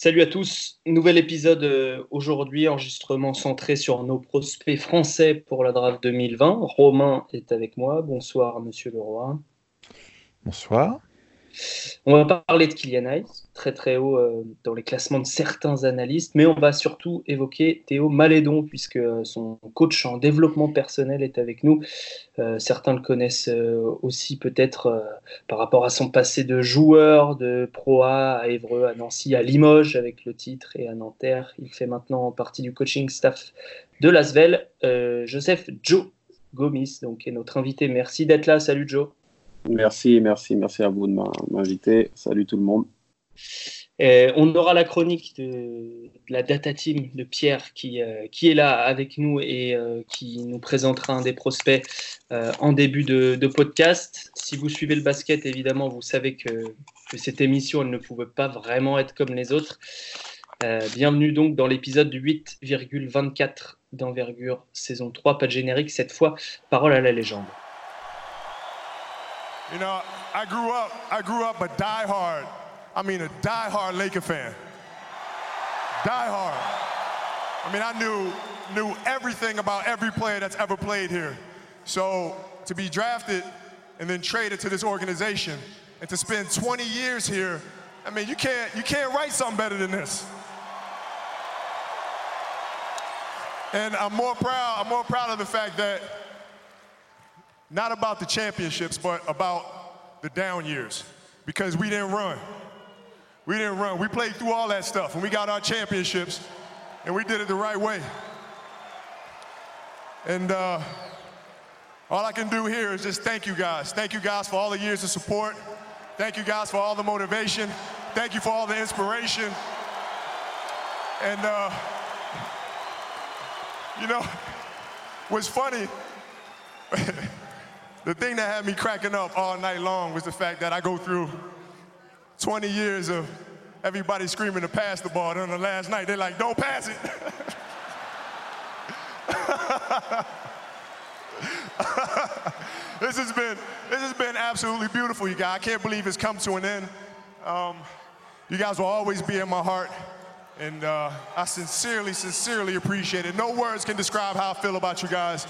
Salut à tous, nouvel épisode euh, aujourd'hui, enregistrement centré sur nos prospects français pour la draft 2020. Romain est avec moi, bonsoir Monsieur Leroy. Bonsoir. On va parler de Kylian Hayes, très très haut euh, dans les classements de certains analystes, mais on va surtout évoquer Théo Malédon, puisque euh, son coach en développement personnel est avec nous. Euh, certains le connaissent aussi peut-être par rapport à son passé de joueur de Pro A à Évreux, à Nancy, à Limoges avec le titre et à Nanterre. Il fait maintenant partie du coaching staff de Lasvel. Joseph Joe Gomis donc, est notre invité. Merci d'être là. Salut Joe. Merci, merci, merci à vous de m'inviter. Salut tout le monde. on aura la chronique de, la data team de Pierre qui, euh, qui est là avec nous et euh, qui nous présentera un des prospects euh, en début de, podcast. Si vous suivez le basket, évidemment, vous savez que, que, cette émission elle ne pouvait pas vraiment être comme les autres. bienvenue donc dans l'épisode 8,24 d'envergure saison 3, pas de générique cette fois. Parole à la légende. You know, I grew up, I grew up a die-hard, I mean a die-hard Laker fan. Die-hard. I mean, I knew, knew everything about every player that's ever played here. So to be drafted and then traded to this organization and to spend 20 years here, I mean, you can't, you can't write something better than this. And I'm more proud, I'm more proud of the fact that not about the championships, but about the down years because we didn't run. We didn't run. We played through all that stuff and we got our championships and we did it the right way. And uh, all I can do here is just thank you guys. Thank you guys for all the years of support. Thank you guys for all the motivation. Thank you for all the inspiration. And, uh, you know, what's funny, the thing that had me cracking up all night long was the fact that I go through 20 years of everybody screaming to pass the ball. And on the last night, they're like, don't pass it. this has been this has been absolutely beautiful, you guys. I can't believe it's come to an end. Um, you guys will always be in my heart, and uh, I sincerely, sincerely appreciate it. No words can describe how I feel about you guys,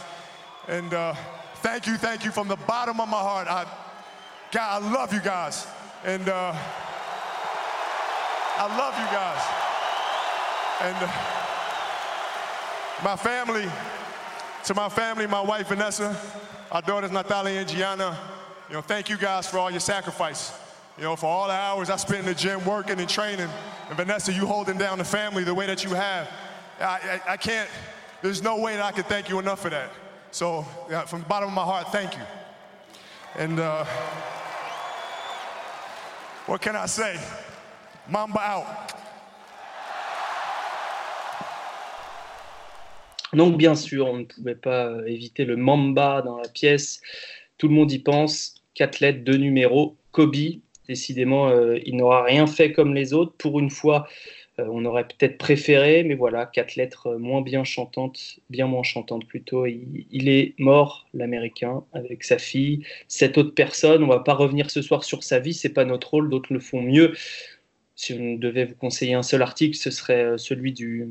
and. Uh, thank you, thank you from the bottom of my heart. I, God, I love you guys. And uh, I love you guys. And uh, my family, to my family, my wife Vanessa, our daughters Natalia and Gianna, you know, thank you guys for all your sacrifice. You know, for all the hours I spent in the gym working and training. And Vanessa, you holding down the family the way that you have. I, I, I can't, there's no way that I can thank you enough for that. So, from the bottom of my heart, thank you. And uh, what can I say? Mamba out. Donc, bien sûr, on ne pouvait pas éviter le Mamba dans la pièce. Tout le monde y pense. Quatre lettres, deux numéros. Kobe, décidément, euh, il n'aura rien fait comme les autres. Pour une fois, on aurait peut-être préféré, mais voilà, quatre lettres moins bien chantantes, bien moins chantantes plutôt. Il, est mort, l'Américain, avec sa fille. Cette autre personne, on va pas revenir ce soir sur sa vie, c'est pas notre rôle, d'autres le font mieux. Si on devait vous conseiller un seul article, ce serait euh, celui du,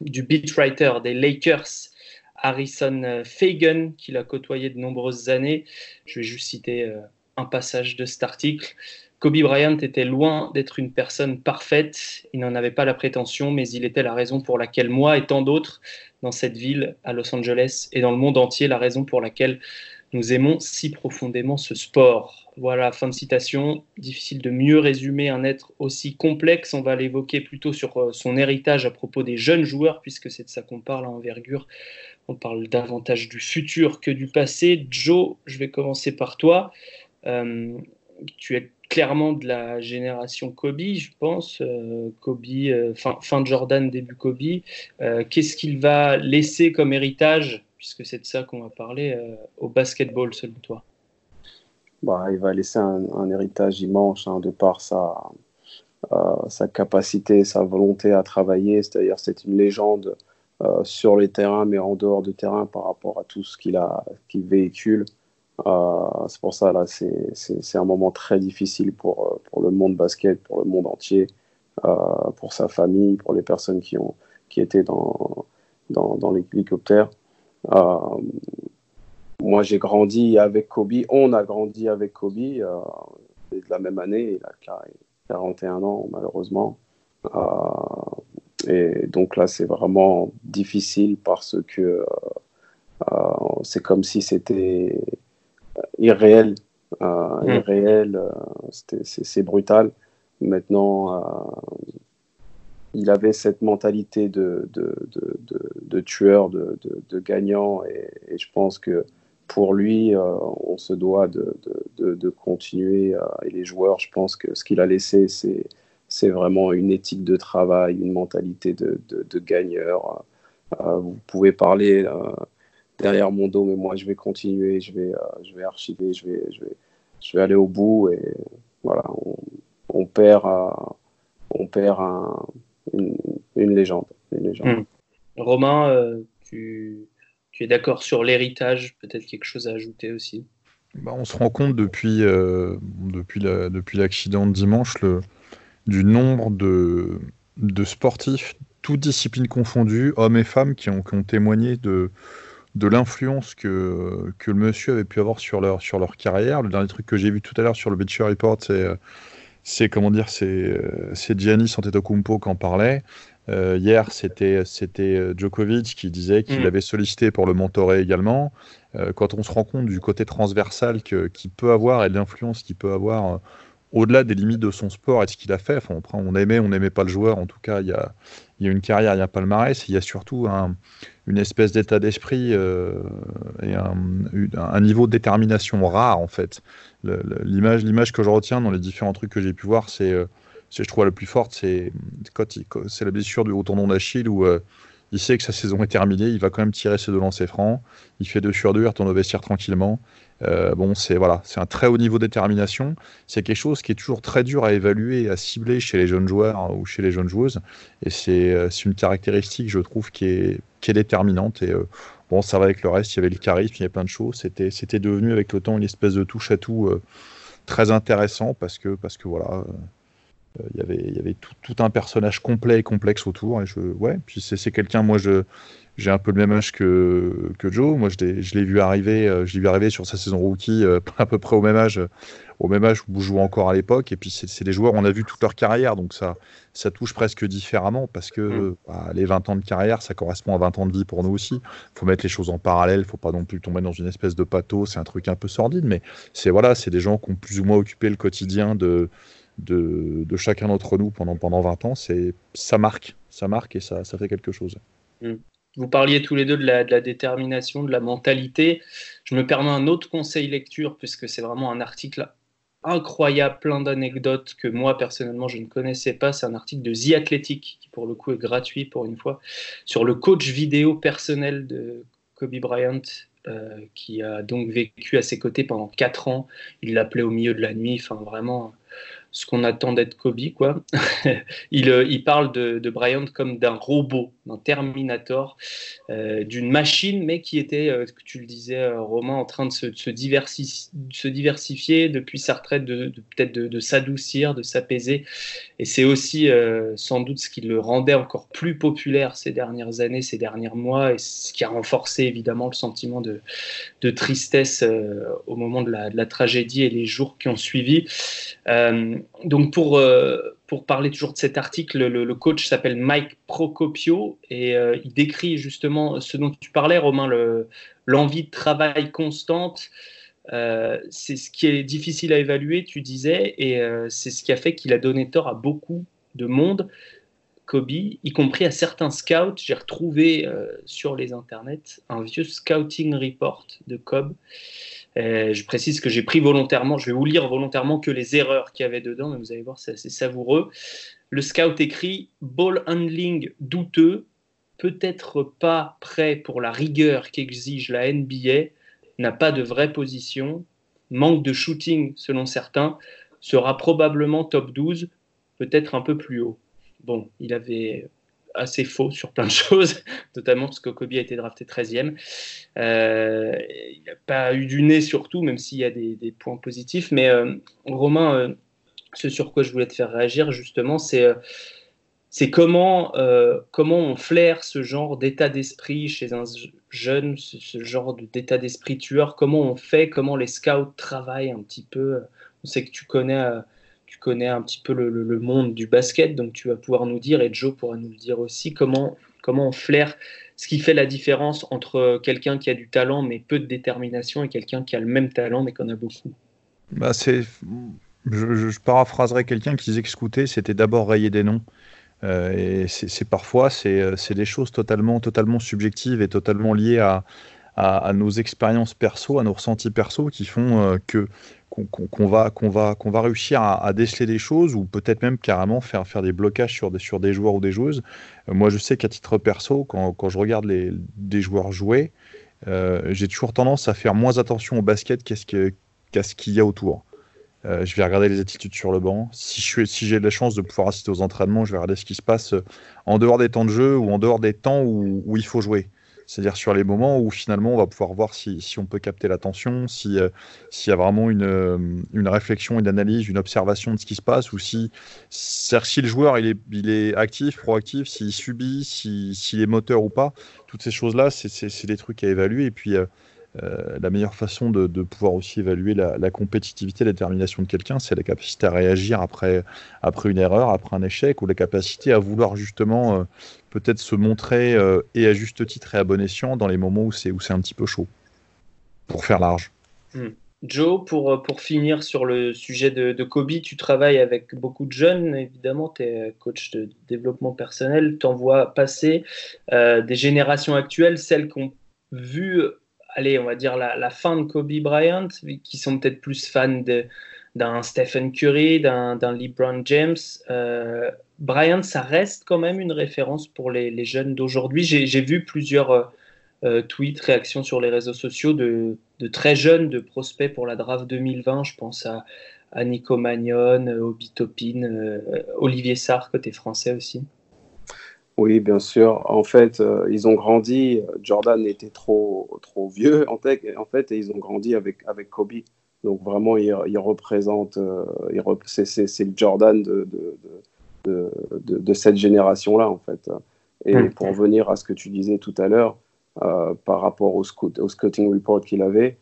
du beatwriter des Lakers, Harrison euh, Fagan, qu'il a côtoyé de nombreuses années. Je vais juste citer un passage de cet article. Kobe Bryant était loin d'être une personne parfaite, il n'en avait pas la prétention, mais il était la raison pour laquelle moi et tant d'autres dans cette ville, à Los Angeles et dans le monde entier, la raison pour laquelle nous aimons si profondément ce sport. Voilà, fin de citation. Difficile de mieux résumer un être aussi complexe. On va l'évoquer plutôt sur euh, son héritage à propos des jeunes joueurs, puisque c'est de ça qu'on parle à envergure. On parle davantage du futur que du passé. Joe, je vais commencer par toi. Euh, tu es clairement de la génération Kobe, je pense. Euh, Kobe, euh, fin, fin, de Jordan, début Kobe. Euh, qu'est-ce qu'il va laisser comme héritage, puisque c'est de ça qu'on va parler, au basketball, selon toi? Bah, Il va laisser un, héritage immense hein, de par sa, sa capacité, sa volonté à travailler. C'est-à-dire, c'est une légende sur les terrains, mais en dehors de terrain par rapport à tout ce qu'il qu'il véhicule. Euh, c'est pour ça, là, c'est un moment très difficile pour, euh, pour le monde basket, pour le monde entier. pour sa famille, pour les personnes qui, ont, qui étaient dans, dans, dans l'hélicoptère. moi, j'ai grandi avec Kobe. On a grandi avec Kobe. de la même année, il a 41 ans, malheureusement. et donc là, c'est vraiment difficile parce que c'est comme si c'était irréel. Euh, mm. irréel, euh, c'est brutal. Maintenant, il avait cette mentalité de, de, de, de tueur, de, gagnant, et, je pense que pour lui, on se doit de, continuer. et les joueurs, je pense que ce qu'il a laissé, c'est vraiment une éthique de travail, une mentalité de, gagneur. vous pouvez parler derrière mon dos, mais moi je vais continuer, je vais, je vais archiver, je vais, je vais, je vais aller au bout et voilà, on, perd, on perd une, légende. Hmm. Romain, euh, tu, es d'accord sur l'héritage Peut-être quelque chose à ajouter aussi? Bah, On se rend compte depuis, euh, depuis, depuis l'accident de dimanche le, du nombre de, de sportifs, toutes disciplines confondues, hommes et femmes, qui ont, qui ont témoigné de, de l'influence que, que le monsieur avait pu avoir sur leur, sur leur carrière. Le dernier truc que j'ai vu tout à l'heure sur le Beach Report, c'est, c'est comment dire, c'est, c'est Giannis Antetokounmpo qui en parlait. Euh, hier, c'était, c'était Djokovic qui disait qu'il mm. avait sollicité pour le mentorer également. Euh, quand on se rend compte du côté transversal que, qu'il peut avoir et de l'influence qu'il peut avoir euh, au-delà des limites de son sport et de ce qu'il a fait, enfin, on aimait, on n'aimait pas le joueur, en tout cas, il y a, il y a une carrière, il y a un palmarès, il y a surtout un, une espèce d'état d'esprit euh, et un, niveau de détermination rare en fait. L'image, l'image que je retiens dans les différents trucs que j'ai pu voir, c'est, euh, je trouve la plus forte, c'est c'est la blessure du haut tendon d'Achille où euh, il sait que sa saison est terminée, il va quand même tirer ses deux lancers francs, il fait deux sur deux, il retourne au vestiaire tranquillement. Euh, bon, c'est voilà, c'est un très haut niveau de détermination. C'est quelque chose qui est toujours très dur à évaluer à cibler chez les jeunes joueurs ou chez les jeunes joueuses. Et c'est euh, une caractéristique, je trouve, qui est, qui est déterminante. Et euh, bon, ça va avec le reste. Il y avait le charisme, il y avait plein de choses. C'était c'était devenu avec le temps une espèce de touche à tout très intéressant parce que parce que voilà. Il y avait, il y avait tout, tout, un personnage complet et complexe autour. Et je, ouais, puis c'est quelqu'un, moi, je, j'ai un peu le même âge que, que Joe. Moi, je l'ai vu arriver, euh, je l'ai vu arriver sur sa saison rookie euh, à peu près au même âge, au même âge où je jouais encore à l'époque. Et puis, c'est des joueurs, on a vu toute leur carrière, donc ça, ça touche presque différemment parce que mm. bah, les 20 ans de carrière, ça correspond à 20 ans de vie pour nous aussi. Il faut mettre les choses en parallèle, il faut pas non plus tomber dans une espèce de pathos. C'est un truc un peu sordide, mais c'est voilà, c'est des gens qui ont plus ou moins occupé le quotidien de, de, chacun d'entre nous pendant, pendant 20 ans. Ça marque, ça marque et ça, ça fait quelque chose. Mm. Vous parliez tous les deux de la, détermination, de la mentalité. Je me permets un autre conseil lecture, puisque c'est vraiment un article incroyable, plein d'anecdotes que moi personnellement je ne connaissais pas. C'est un article de The Athletic, qui pour le coup est gratuit pour une fois, sur le coach vidéo personnel de Kobe Bryant, euh, qui a donc vécu à ses côtés pendant 4 ans. Il l'appelait au milieu de la nuit, enfin vraiment ce qu'on attend d'être Kobe, quoi. il, euh, il, parle de, de, Bryant comme d'un robot, d'un Terminator, euh, d'une machine, mais qui était, euh, tu le disais, Romain, en train de se, se, se diversifier depuis sa retraite, peut-être de, s'adoucir, de s'apaiser. Et c'est aussi sans doute ce qui le rendait encore plus populaire ces dernières années, ces derniers mois, et ce qui a renforcé évidemment le sentiment de, tristesse au moment la, de la, tragédie et les jours qui ont suivi donc pour, euh, pour parler toujours de cet article, le, coach s'appelle Mike Procopio et euh, il décrit justement ce dont tu parlais, Romain, l'envie de travail constante. Euh, c'est ce qui est difficile à évaluer, tu disais, et c'est ce qui a fait qu'il a donné tort à beaucoup de monde. Kobe, y compris à certains scouts. J'ai retrouvé sur les internets un vieux scouting report de Kobe euh, je précise que j'ai pris volontairement, je vais vous lire volontairement que les erreurs qu'il y avait dedans, mais vous allez voir, c'est assez savoureux. Le scout écrit Ball handling douteux, peut-être pas prêt pour la rigueur qu'exige la NBA, n'a pas de vraie position, manque de shooting selon certains, sera probablement top 12, peut-être un peu plus haut. Bon, il avait assez faux sur plein de choses, notamment parce que Kobe a été drafté 13e. Euh, il n'a pas eu du nez surtout, même s'il y a des, points positifs. Mais euh, Romain, euh, ce sur quoi je voulais te faire réagir, justement, c'est comment, comment on flaire ce genre d'état d'esprit chez un jeune, ce, genre d'état d'esprit tueur, comment on fait, comment les scouts travaillent un petit peu. On sait que tu connais, tu connais un petit peu le, monde du basket, donc tu vas pouvoir nous dire, et Joe pourra nous le dire aussi, comment, comment on flaire ce qui fait la différence entre quelqu'un qui a du talent mais peu de détermination et quelqu'un qui a le même talent mais qu'on a beaucoup. Bah c'est, je, je, paraphraserais quelqu'un qui disait que scouter, c'était d'abord rayer des noms. Euh, et c'est parfois euh, c'est des choses totalement totalement subjectives et totalement liées à, à, nos expériences perso, à nos ressentis perso qui font euh, que qu'on va va va réussir à, déceler des choses ou peut-être même carrément faire faire des blocages sur des sur des joueurs ou des joueuses. moi, je sais qu'à titre perso, quand, quand, je regarde les des joueurs jouer, j'ai toujours tendance à faire moins attention au basket qu'à ce qu'il y a autour. Euh, je vais regarder les attitudes sur le banc. Si j'ai si la chance de pouvoir assister aux entraînements, je vais regarder ce qui se passe euh, en dehors des temps de jeu ou en dehors des temps où, où il faut jouer. C'est-à-dire sur les moments où finalement on va pouvoir voir si, on peut capter l'attention, euh, s'il y a vraiment une, une, réflexion, une analyse, une observation de ce qui se passe, ou si, si le joueur il est actif, proactif, s'il subit, s'il est moteur ou pas. Toutes ces choses-là, c'est des trucs à évaluer. Et puis euh, la meilleure façon de, pouvoir aussi évaluer la, compétitivité, la détermination de quelqu'un, c'est la capacité à réagir après, après une erreur, après un échec, ou la capacité à vouloir justement euh, peut-être se montrer, euh, et à juste titre et à bon escient, dans les moments où c'est, un petit peu chaud, pour faire large. Hmm. Joe, pour, pour finir sur le sujet de, de, Kobe, tu travailles avec beaucoup de jeunes, évidemment, tu es coach de développement personnel, tu en vois passer des générations actuelles, celles qui ont vu allez, on va dire la, fin de Kobe Bryant, qui sont peut-être plus fans d'un Stephen Curry, d'un LeBron James. Euh, Bryant, ça reste quand même une référence pour les, jeunes d'aujourd'hui. J'ai vu plusieurs euh, euh, tweets, réactions sur les réseaux sociaux de, très jeunes, de prospects pour la draft 2020. Je pense à, Nico Magnon, Obi Topin, Olivier Sarr, côté français aussi. Oui, bien sûr. En fait, euh, ils ont grandi. Jordan était trop, trop vieux, en fait, en fait, et ils ont grandi avec, avec Kobe. Donc, vraiment, il, il représente. Euh, c'est le Jordan de, de, de, de cette génération-là, en fait. Et hmm. pour revenir à ce que tu disais tout à l'heure, euh, par rapport au, scout, au scouting report qu'il avait,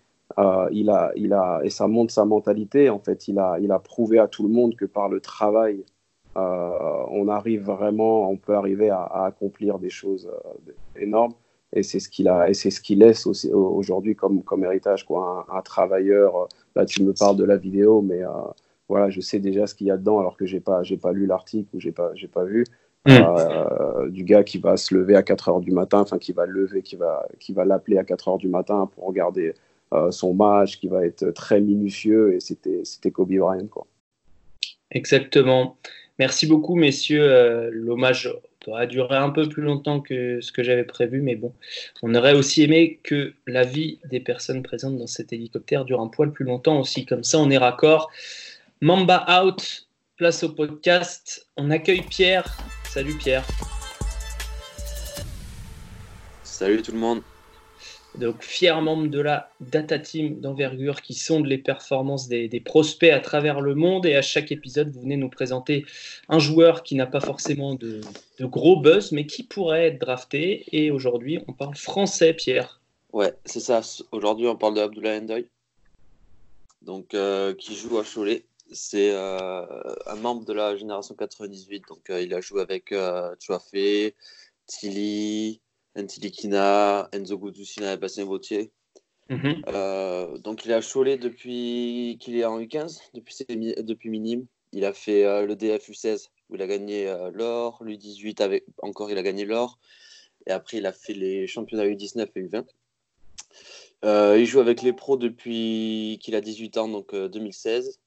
il a, il a, et ça montre sa mentalité, en fait. Il a, il a prouvé à tout le monde que par le travail euh, on arrive vraiment, on peut arriver à, accomplir des choses euh, énormes. Et c'est ce qu'il a, et c'est ce qu'il laisse aujourd'hui comme, comme héritage, quoi. Un, travailleur. Là, tu me parles de la vidéo, mais euh, voilà, je sais déjà ce qu'il y a dedans, alors que j'ai pas, j'ai pas lu l'article ou j'ai pas, j'ai pas vu. Mm. du gars qui va se lever à 4 heures du matin, enfin qui va lever, qui va, qui va l'appeler à 4 heures du matin pour regarder son match, qui va être très minutieux, et c'était, c'était Kobe Bryant, quoi. Exactement. Merci beaucoup, messieurs. Euh, l'hommage aura duré un peu plus longtemps que ce que j'avais prévu, mais bon, on aurait aussi aimé que la vie des personnes présentes dans cet hélicoptère dure un poil plus longtemps aussi. Comme ça, on est raccord. Mamba out, place au podcast. On accueille Pierre. Salut Pierre. Salut tout le monde donc fier membre de la data team d'envergure qui sonde les performances des, prospects à travers le monde. Et à chaque épisode, vous venez nous présenter un joueur qui n'a pas forcément de, gros buzz, mais qui pourrait être drafté. Et aujourd'hui, on parle français, Pierre. Ouais, c'est ça. Aujourd'hui, on parle de Abdullah Endoy, donc euh, qui joue à Cholet. C'est euh, un membre de la génération 98. Donc, euh, il a joué avec Chouafé, Tilly. Ntilikina, Enzo Gudusina et Bastien Vautier. Mhm. Euh, donc il a Cholet depuis qu'il est en U15, depuis, depuis minime. Il a fait euh, le DF U16 où il a gagné euh, l'or, l'U18 avec encore il a gagné l'or. Et après il a fait les championnats U19 et U20. il joue avec les pros depuis qu'il a 18 ans, donc 2016.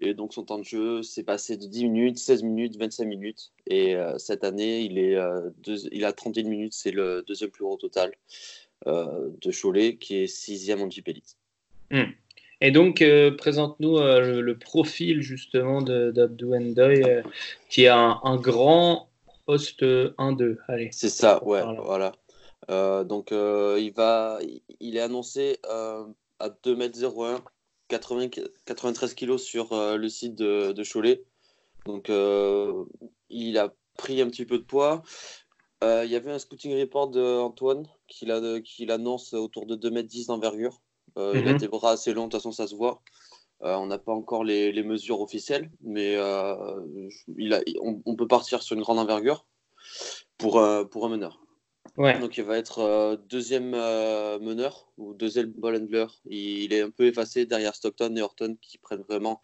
Et donc son temps de jeu s'est passé de 10 minutes, 16 minutes, 25 minutes. Et euh, cette année, il, est, euh, il a 31 minutes, c'est le deuxième plus gros total euh, de Cholet, qui est sixième en Jeep Elite. Hmm. Et donc, présente-nous le, profil justement d'Abdou Ndoye, qui est un, grand poste 1-2. C'est ça, ouais, voilà. donc, il, va, il est annoncé à 2m01 80, 93 kilos sur le site de, de Cholet. Donc, il a pris un petit peu de poids. Il y avait un scouting report d'Antoine qui l'annonce autour de 2m10 d'envergure. Il a mhm. des bras assez longs, de toute façon, ça se voit. on n'a pas encore les, les, mesures officielles, mais il a, on, peut partir sur une grande envergure pour, pour un meneur. Donc il va être euh, deuxième euh, meneur ou deuxième ball handler. Il, est un peu effacé derrière Stockton et Horton qui prennent vraiment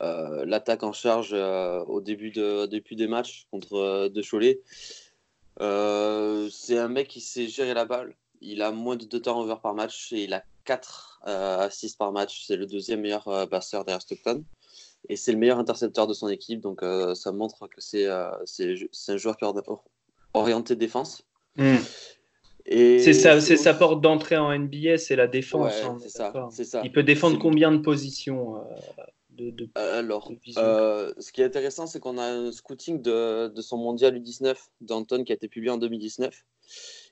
euh, l'attaque en charge au début, de, début des matchs contre De Cholet. c'est un mec qui sait gérer la balle. Il a moins de deux over par match et il a 4 assists par match. C'est le deuxième meilleur passeur derrière Stockton. Et c'est le meilleur intercepteur de son équipe. Donc ça montre que c'est un joueur qui est orienté défense. Hmm. C'est sa, sa, porte d'entrée en NBA, c'est la défense. Hein, ça, Il peut défendre combien de positions euh, de, euh, Alors, euh, ce qui est intéressant, c'est qu'on a un scouting de, de son mondial U19 d'Anton qui a été publié en 2019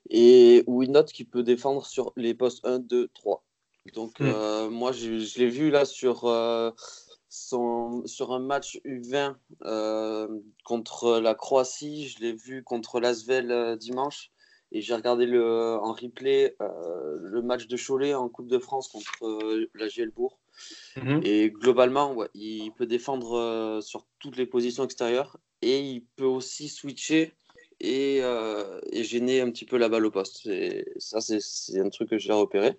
et où il note qu'il peut défendre sur les postes 1, 2, 3. Donc, hmm. moi, je, je l'ai vu là sur son, sur un match U20 euh, contre la Croatie. Je l'ai vu contre l'Asvel euh, dimanche. Et j'ai regardé le, en replay euh, le match de Cholet en Coupe de France contre la Gielbourg. Mhm. Et globalement, il peut défendre sur toutes les positions extérieures. Et il peut aussi switcher et, et, gêner un petit peu la balle au poste. ça, c'est un truc que j'ai repéré.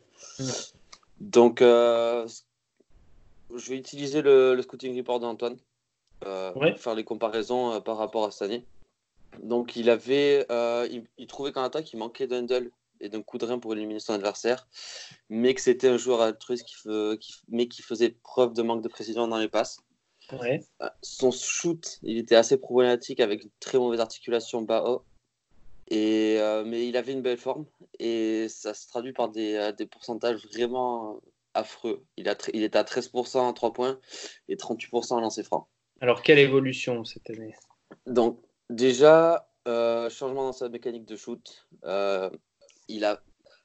Donc, je vais utiliser le, scouting report d'Antoine euh, pour faire les comparaisons euh, par rapport à cette année. Donc, il avait, euh, il, trouvait qu'en attaque, il manquait d'un duel et d'un coup de rein pour éliminer son adversaire, mais que c'était un joueur altruiste qui, qui, mais qui faisait preuve de manque de précision dans les passes. son shoot, il était assez problématique avec une très mauvaise articulation bas-haut. Et, mais il avait une belle forme et ça se traduit par des, des pourcentages vraiment affreux. Il, a il est à 13% en 3 points et 38% en lancer franc. Alors, quelle évolution cette année? Donc, déjà, euh, changement dans sa mécanique de shoot. Euh, il a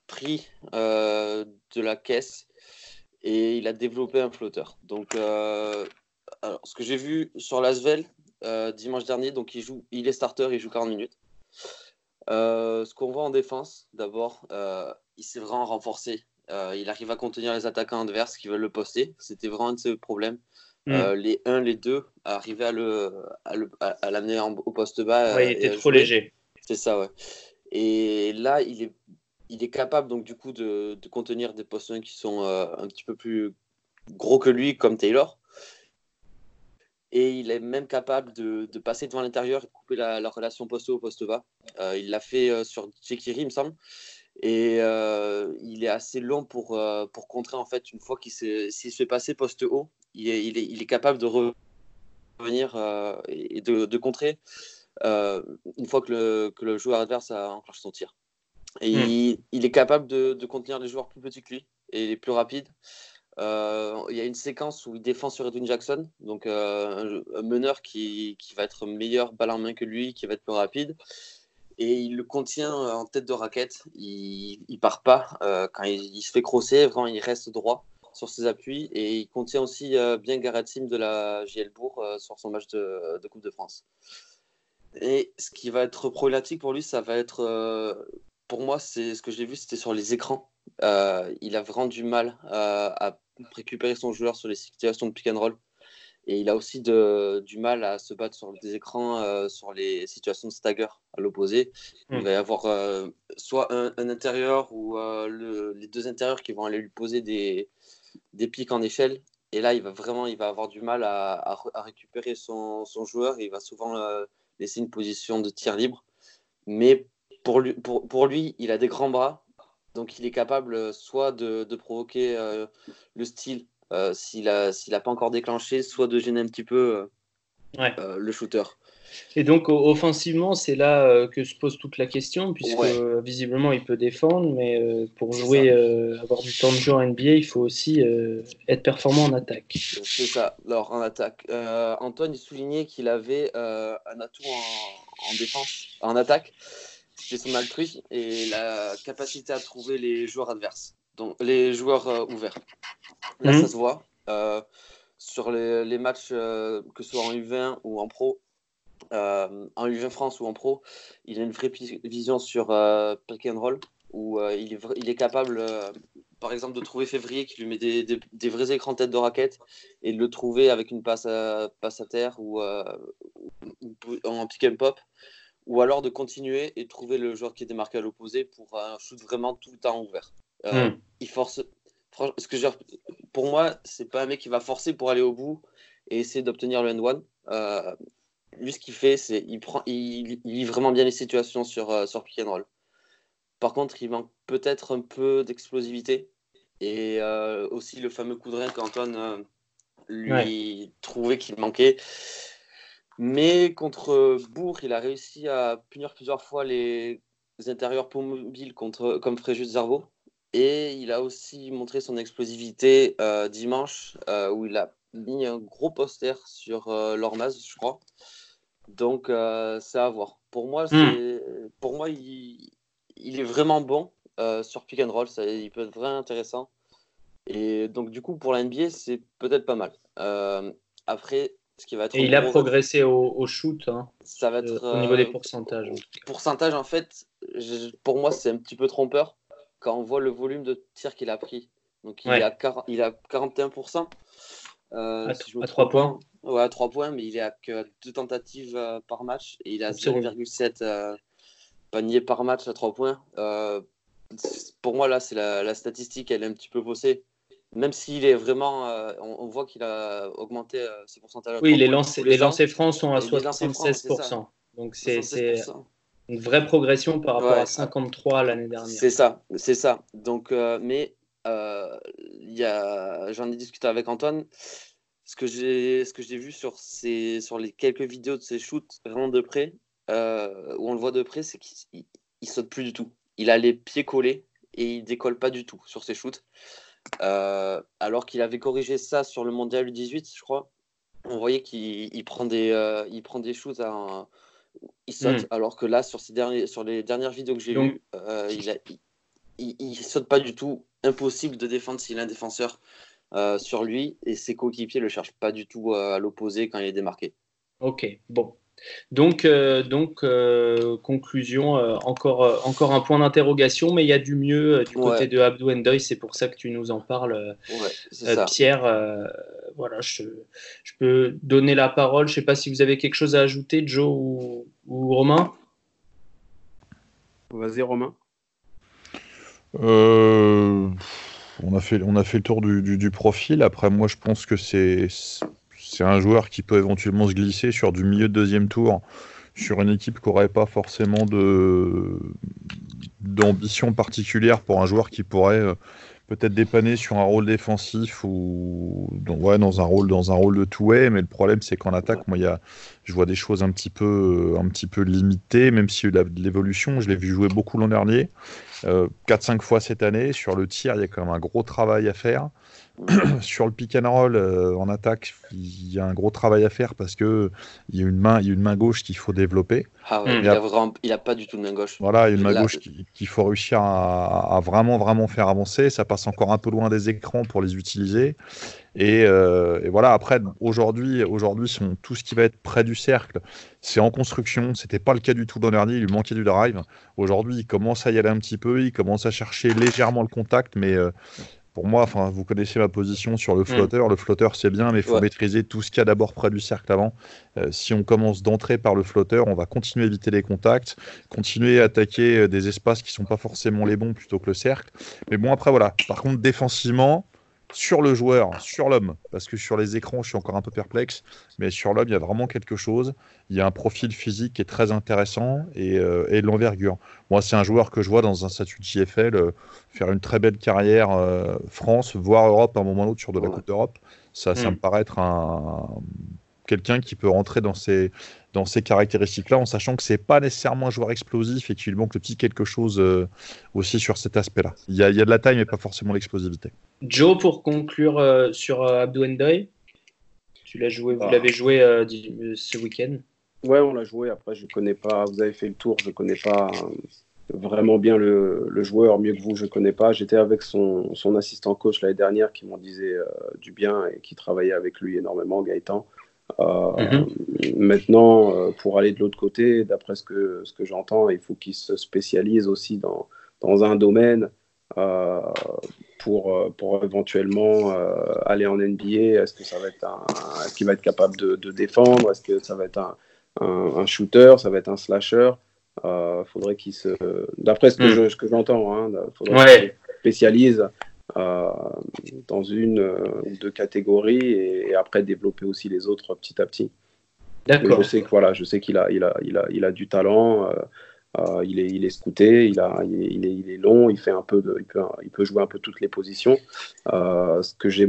pris euh, de la caisse et il a développé un flotteur. Donc, alors, ce que j'ai vu sur l'Asvel dimanche dernier, donc il, joue, il est starter, il joue 40 minutes. ce qu'on voit en défense, d'abord, il s'est vraiment renforcé euh, il arrive à contenir les attaquants adverses qui veulent le poster. C'était vraiment un de ses problèmes. Hmm. Euh, les 1, les 2, arriver à le, à l'amener au poste bas. Oui, il était trop léger. C'est ça, ouais. Et là, il est, il est capable donc du coup de, de contenir des postes qui sont euh, un petit peu plus gros que lui, comme Taylor. Et il est même capable de, de passer devant l'intérieur et de couper la, la relation poste haut au poste bas. il l'a fait sur Jekiri, il me semble. Et euh, il est assez long pour, euh, pour contrer, en fait, une fois qu'il s'il se fait passer poste haut, il est, il est, il est capable de revenir euh, et de, de contrer une fois que le, que le, joueur adverse a enclenché son tir. Et hmm. il, il, est capable de, de, contenir les joueurs plus petits que lui et les plus rapides. il y a une séquence où il défend sur Edwin Jackson, donc un, un, meneur qui, qui, va être meilleur balle en main que lui, qui va être plus rapide et il le contient euh, en tête de raquette. Il, ne part pas euh, quand il, se fait crosser, vraiment il reste droit sur ses appuis et il contient aussi euh, bien Garatim de la JL Bourg sur son match de, Coupe de France. Et ce qui va être problématique pour lui, ça va être, pour moi, c'est ce que j'ai vu, c'était sur les écrans. il a vraiment du mal à récupérer son joueur sur les situations de pick and roll. Et il a aussi de, du mal à se battre sur des écrans, euh, sur les situations de stagger à l'opposé. Il hmm. va y avoir euh, soit un, intérieur ou euh, les deux intérieurs qui vont aller lui poser des, des pics en échelle. Et là, il va vraiment il va avoir du mal à, à, récupérer son, son, joueur. Il va souvent laisser une position de tir libre. Mais pour lui, pour, pour lui, il a des grands bras. Donc, il est capable soit de, de provoquer le style s'il n'a pas encore déclenché, soit de gêner un petit peu euh, euh, le shooter. Et donc offensivement, c'est là que se pose toute la question, puisque visiblement il peut défendre, mais pour jouer, avoir du temps de jeu en NBA, il faut aussi être performant en attaque. C'est ça. Alors en attaque, Antoine soulignait qu'il avait un atout en, défense, en attaque, c'était son altruisme et la capacité à trouver les joueurs adverses, donc les joueurs ouverts. Là, mhm. ça se voit. sur les, les matchs, que ce soit en U20 ou en pro, en U20 France ou en pro, il a une vraie vision sur pick and roll où il, est, il, est, capable, par exemple, de trouver Février qui lui met des, des, vrais écrans tête de raquette et de le trouver avec une passe à, passe à terre ou, en pick and pop ou alors de continuer et trouver le joueur qui est démarqué à l'opposé pour un shoot vraiment tout le temps ouvert. Euh, hmm. Il force. Ce que pour moi, c'est pas un mec qui va forcer pour aller au bout et essayer d'obtenir le end-one. Euh, lui, ce qu'il fait, c'est il prend, il, lit vraiment bien les situations sur, euh, sur pick and roll. Par contre, il manque peut-être un peu d'explosivité et aussi le fameux coup de rein qu'Antoine lui trouvait qu'il manquait. Mais contre Bourg, il a réussi à punir plusieurs fois les intérieurs mobiles contre, comme Fréjus Zervo. Et il a aussi montré son explosivité euh, dimanche, euh, où il a mis un gros poster sur euh, l'Ormaz, je crois. Donc, c'est à voir. Pour moi, hmm. pour moi il, il, est vraiment bon sur pick and roll. Ça, il peut être vraiment intéressant. Et donc, du coup, pour la NBA, c'est peut-être pas mal. après, et il a progressé au, shoot. Hein, ça va être, au niveau des euh, pourcentages. Pourcentage, en fait, pour moi, c'est un petit peu trompeur quand on voit le volume de tirs qu'il a pris. Donc il, a, il a 41%. Euh, à, 3 points. Ouais, à 3 points, mais il est à que deux tentatives euh, par match et il a 0,7 euh, panier par match à 3 points. pour moi, là, c'est la, la, statistique, elle est un petit peu faussée même s'il est vraiment, euh, on, voit qu'il a augmenté euh, ses pourcentages. Oui, les lancers, les lancers francs sont à 76%. Donc c'est une vraie progression par rapport à 53 l'année dernière. C'est ça, c'est ça. Donc, euh, mais a, j'en ai discuté avec Antoine. Ce que j'ai, ce que j'ai vu sur ces, sur les quelques vidéos de ses shoots vraiment de près, où on le voit de près, c'est qu'il il saute plus du tout. Il a les pieds collés et il décolle pas du tout sur ses shoots. Euh, alors qu'il avait corrigé ça sur le mondial U18, je crois. On voyait qu'il prend, des, euh, il prend des choses à il saute, hmm. alors que là, sur, ces derniers, sur les dernières vidéos que j'ai vues, euh, il, il, saute pas du tout. Impossible de défendre s'il a un défenseur sur lui et ses coéquipiers le cherchent pas du tout à l'opposé quand il est démarqué. Ok, bon. Donc, euh, donc euh, conclusion, euh, encore, encore un point d'interrogation, mais il y a du mieux du côté de Abdou Ndoy, c'est pour ça que tu nous en parles, Pierre. Voilà, je, je, peux donner la parole. Je ne sais pas si vous avez quelque chose à ajouter, Joe ou, Romain. Vas-y, Romain. on, a fait, on a fait le tour du, du profil. Après, moi, je pense que c'est c'est un joueur qui peut éventuellement se glisser sur du milieu de deuxième tour sur une équipe qui n'aurait pas forcément d'ambition particulière pour un joueur qui pourrait euh, peut-être dépanner sur un rôle défensif ou dans, un rôle dans un rôle de two-way mais le problème c'est qu'en attaque moi y a, je vois des choses un petit peu un petit peu limitées même s'il y a eu de l'évolution. Je l'ai vu jouer beaucoup l'an dernier. 4-5 euh, fois cette année. Sur le tir il y a quand même un gros travail à faire sur le pick and roll euh, en attaque, il y a un gros travail à faire parce que il y a une main, il y a une main gauche qu'il faut développer. Ah il, n'a a pas du tout de main gauche. Voilà, il y a une main gauche qu'il faut réussir à, vraiment vraiment faire avancer. Ça passe encore un peu loin des écrans pour les utiliser. Et, euh, voilà. Après, aujourd'hui, aujourd'hui, tout ce qui va être près du cercle, c'est en construction. C'était pas le cas du tout l'an dernier. Il lui manquait du drive. Aujourd'hui, il commence à y aller un petit peu. Il commence à chercher légèrement le contact, mais euh, pour moi, enfin, vous connaissez ma position sur le mm. flotteur. Le flotteur, c'est bien, mais il faut maîtriser tout ce qu'il y a d'abord près du cercle avant. Euh, si on commence d'entrer par le flotteur, on va continuer à éviter les contacts, continuer à attaquer euh, des espaces qui sont pas forcément les bons plutôt que le cercle. Mais bon, après, voilà. Par contre, défensivement, sur le joueur, sur l'homme, parce que sur les écrans, je suis encore un peu perplexe, mais sur l'homme, il y a vraiment quelque chose. Il y a un profil physique qui est très intéressant et, euh, et de l'envergure. Moi, c'est un joueur que je vois dans un statut de JFL euh, faire une très belle carrière euh, France, voire Europe à un moment ou l'autre sur de la Coupe d'Europe. Ça, ça hmm. me paraît être un, quelqu'un qui peut rentrer dans ces, dans ces caractéristiques-là, en sachant que c'est pas nécessairement un joueur explosif et qu'il manque le petit quelque chose euh, aussi sur cet aspect-là. Il y, a, de la taille, mais pas forcément l'explosivité. Joe, pour conclure euh, sur euh, Abdou Ndoye, tu l'as joué, vous ah. l'avez joué ce week-end? Ouais, on l'a joué. Après, je connais pas. Vous avez fait le tour, je connais pas vraiment bien le, joueur, mieux que vous, je ne connais pas. J'étais avec son, assistant coach l'année dernière qui m'en disait du bien et qui travaillait avec lui énormément, Gaëtan. Mhm. Maintenant, pour aller de l'autre côté, d'après ce que, ce que j'entends, il faut qu'il se spécialise aussi dans, dans un domaine pour, euh, pour éventuellement euh, aller en NBA Est-ce que ça va être un, qu'il va être capable de, défendre? Est-ce que ça va être un, un, shooter? Ça va être un slasher? Euh, faudrait qu'il se, d'après ce que, je, que j'entends, hein, faudrait qu'il se spécialise euh, dans une ou deux catégories et, après développer aussi les autres petit à petit. D'accord. Je sais que voilà, je sais qu'il a, il a, il a, il a du talent. Euh, il, est, il est scouté, il, a, il, est, il, est, long, il, fait un peu de, il, peut, il peut jouer un peu toutes les positions. Euh, ce que j'ai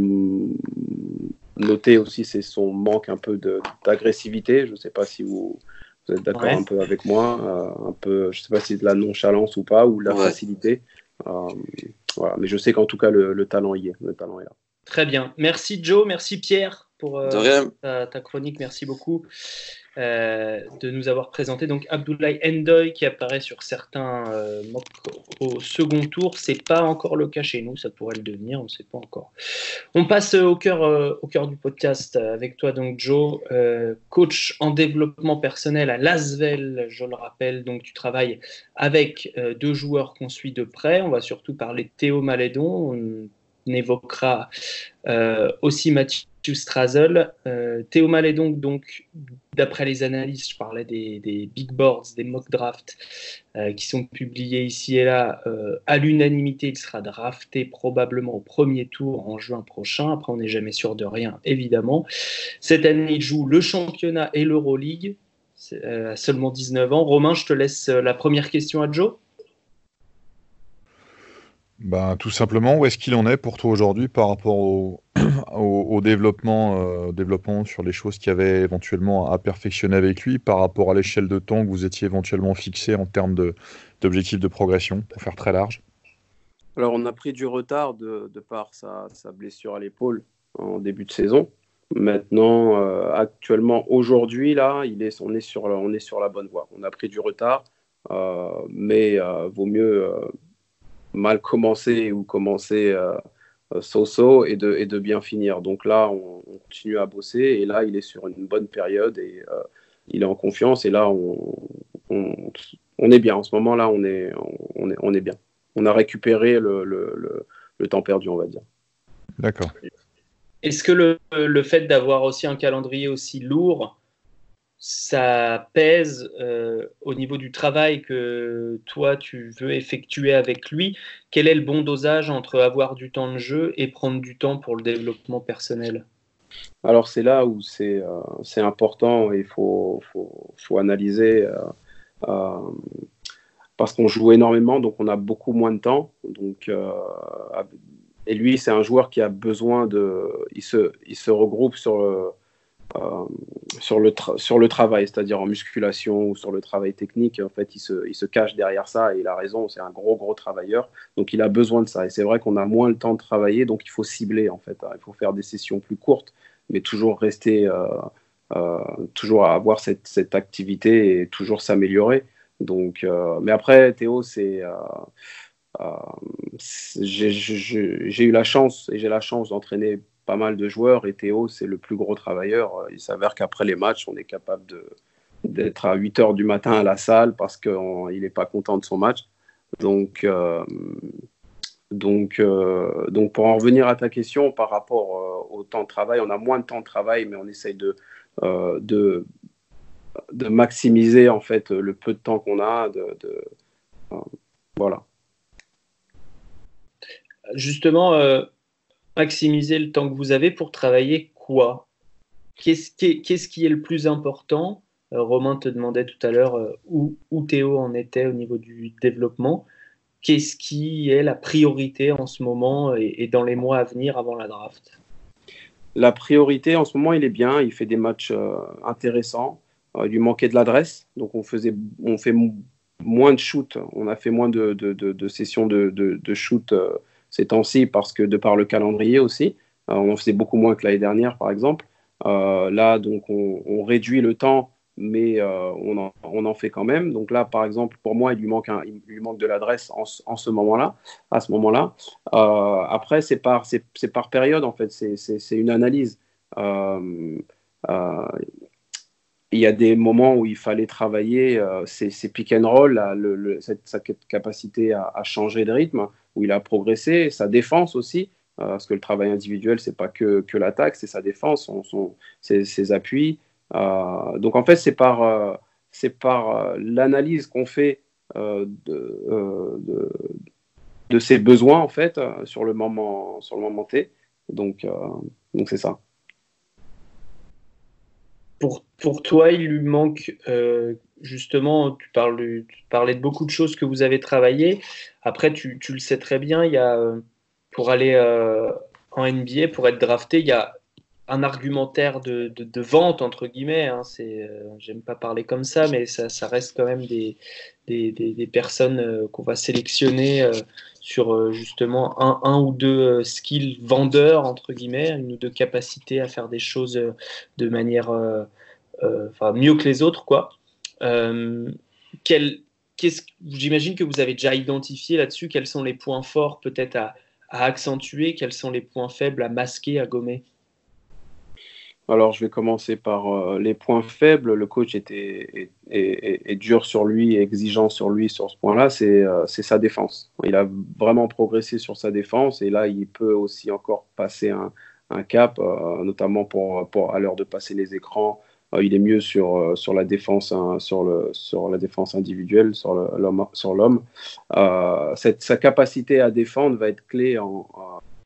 noté aussi, c'est son manque un peu d'agressivité. Je ne sais pas si vous, vous êtes d'accord un peu avec moi. Euh, un peu, je ne sais pas si c'est de la nonchalance ou pas, ou de la facilité. Voilà. Mais je sais qu'en tout cas, le, le, talent y est. Le talent est là. Très bien. Merci Joe, merci Pierre pour ta, ta, chronique. Merci beaucoup. Euh, de nous avoir présenté donc Abdoulaye Endoy qui apparaît sur certains euh, au second tour. C'est pas encore le cas chez nous, ça pourrait le devenir, on ne sait pas encore. On passe au cœur, euh, au cœur du podcast avec toi donc Joe, coach en développement personnel à Lasvel, je le rappelle. Donc tu travailles avec deux joueurs qu'on suit de près. On va surtout parler de Théo Malédon. Évoquera aussi Mathieu Strazel. Euh, Théo Mallet, donc, donc d'après les analyses, je parlais des, big boards, des mock drafts euh, qui sont publiés ici et là. Euh, à l'unanimité, il sera drafté probablement au premier tour en juin prochain. Après, on n'est jamais sûr de rien, évidemment. Cette année, il joue le championnat et l'Euroleague à seulement 19 ans. Romain, je te laisse la première question à Joe. Ben, tout simplement, où est-ce qu'il en est pour toi aujourd'hui par rapport au, euh, développement sur les choses qu'il y avait éventuellement à perfectionner avec lui par rapport à l'échelle de temps que vous étiez éventuellement fixé en termes d'objectifs de, progression, pour faire très large? Alors, on a pris du retard de, par sa, blessure à l'épaule en début de saison. Maintenant, euh, actuellement, aujourd'hui, là, il est, on, est sur, on est sur la bonne voie. On a pris du retard, euh, mais vaut mieux mal commencer ou commencer euh, so-so et de, et de bien finir. Donc là, on, continue à bosser et là, il est sur une bonne période et euh, il est en confiance et là, on, on, est bien. En ce moment-là, on est, on, est, on est bien. On a récupéré le, le, le, temps perdu, on va dire. D'accord. Est-ce que le, le fait d'avoir aussi un calendrier aussi lourd ça pèse euh, au niveau du travail que toi tu veux effectuer avec lui. Quel est le bon dosage entre avoir du temps de jeu et prendre du temps pour le développement personnel? Alors c'est là où c'est euh, important et il faut, faut, faut, analyser euh, parce qu'on joue énormément, donc on a beaucoup moins de temps. Donc, et lui, c'est un joueur qui a besoin de... Il se, il se regroupe sur euh, sur, le sur le travail, c'est-à-dire en musculation ou sur le travail technique. En fait, il se, il se cache derrière ça et il a raison, c'est un gros, gros travailleur. Donc, il a besoin de ça. Et c'est vrai qu'on a moins le temps de travailler, donc il faut cibler, en fait. Il faut faire des sessions plus courtes, mais toujours rester, euh, euh, toujours avoir cette, cette, activité et toujours s'améliorer. Donc, mais après, Théo, c'est. j'ai eu la chance et j'ai la chance d'entraîner pas mal de joueurs et Théo, c'est le plus gros travailleur. Il s'avère qu'après les matchs, on est capable d'être à 8 heures du matin à la salle parce qu'il n'est pas content de son match. Donc, euh, donc, euh, donc, pour en revenir à ta question par rapport euh, au temps de travail, on a moins de temps de travail, mais on essaye de, de, de, maximiser en fait le peu de temps qu'on a. Voilà. Justement, maximiser le temps que vous avez pour travailler quoi? Qu'est-ce qui, est le plus important? Euh, Romain te demandait tout à l'heure euh, où, Théo en était au niveau du développement. Qu'est-ce qui est la priorité en ce moment et, dans les mois à venir avant la draft? La priorité en ce moment, il est bien. Il fait des matchs euh, intéressants. il lui manquait de l'adresse. Donc on, faisait, on fait moins de shoot. On a fait moins de, sessions de, de shoot ces temps-ci parce que de par le calendrier aussi, euh, on en faisait beaucoup moins que l'année dernière par exemple. Euh, là, donc, on, réduit le temps mais on en, on, en, fait quand même. Donc là, par exemple, pour moi, il lui manque, il lui manque de l'adresse en, ce moment-là, à ce moment-là. après, c'est par, période, en fait, c'est une analyse. Euh, il y a des moments où il fallait travailler euh, pick and roll, cette, sa capacité à, changer de rythme, où il a progressé, sa défense aussi, euh, parce que le travail individuel, c'est pas que, que l'attaque, c'est sa défense, son, ses, appuis. Euh, donc en fait, c'est par, euh, c'est par l'analyse qu'on fait de, de, de, ses besoins en fait sur le moment, sur le moment T. Donc, donc c'est ça pour, pour toi, il lui manque euh, justement, tu, parles, tu, parlais de beaucoup de choses que vous avez travaillées. Après, tu, tu le sais très bien, il y a, euh, pour aller euh, en NBA, pour être drafté, il y a un argumentaire de, de, vente, entre guillemets. Hein, c'est, j'aime pas parler comme ça, mais ça, ça reste quand même des, des, des, personnes qu'on va sélectionner sur justement un, un, ou deux skills vendeurs, entre guillemets, une ou deux capacités à faire des choses de manière enfin, mieux que les autres. quoi. Quel, J'imagine que vous avez déjà identifié là-dessus quels sont les points forts peut-être à, à accentuer, quels sont les points faibles à masquer, à gommer? Alors, je vais commencer par euh, les points faibles. Le coach était est, dur sur lui, exigeant sur lui sur ce point-là. Euh, c'est sa défense. Il a vraiment progressé sur sa défense et là, il peut aussi encore passer un, cap, euh, notamment pour, à l'heure de passer les écrans. il est mieux sur, la défense, hein, sur, la défense individuelle, sur l'homme. Sa capacité à défendre va être clé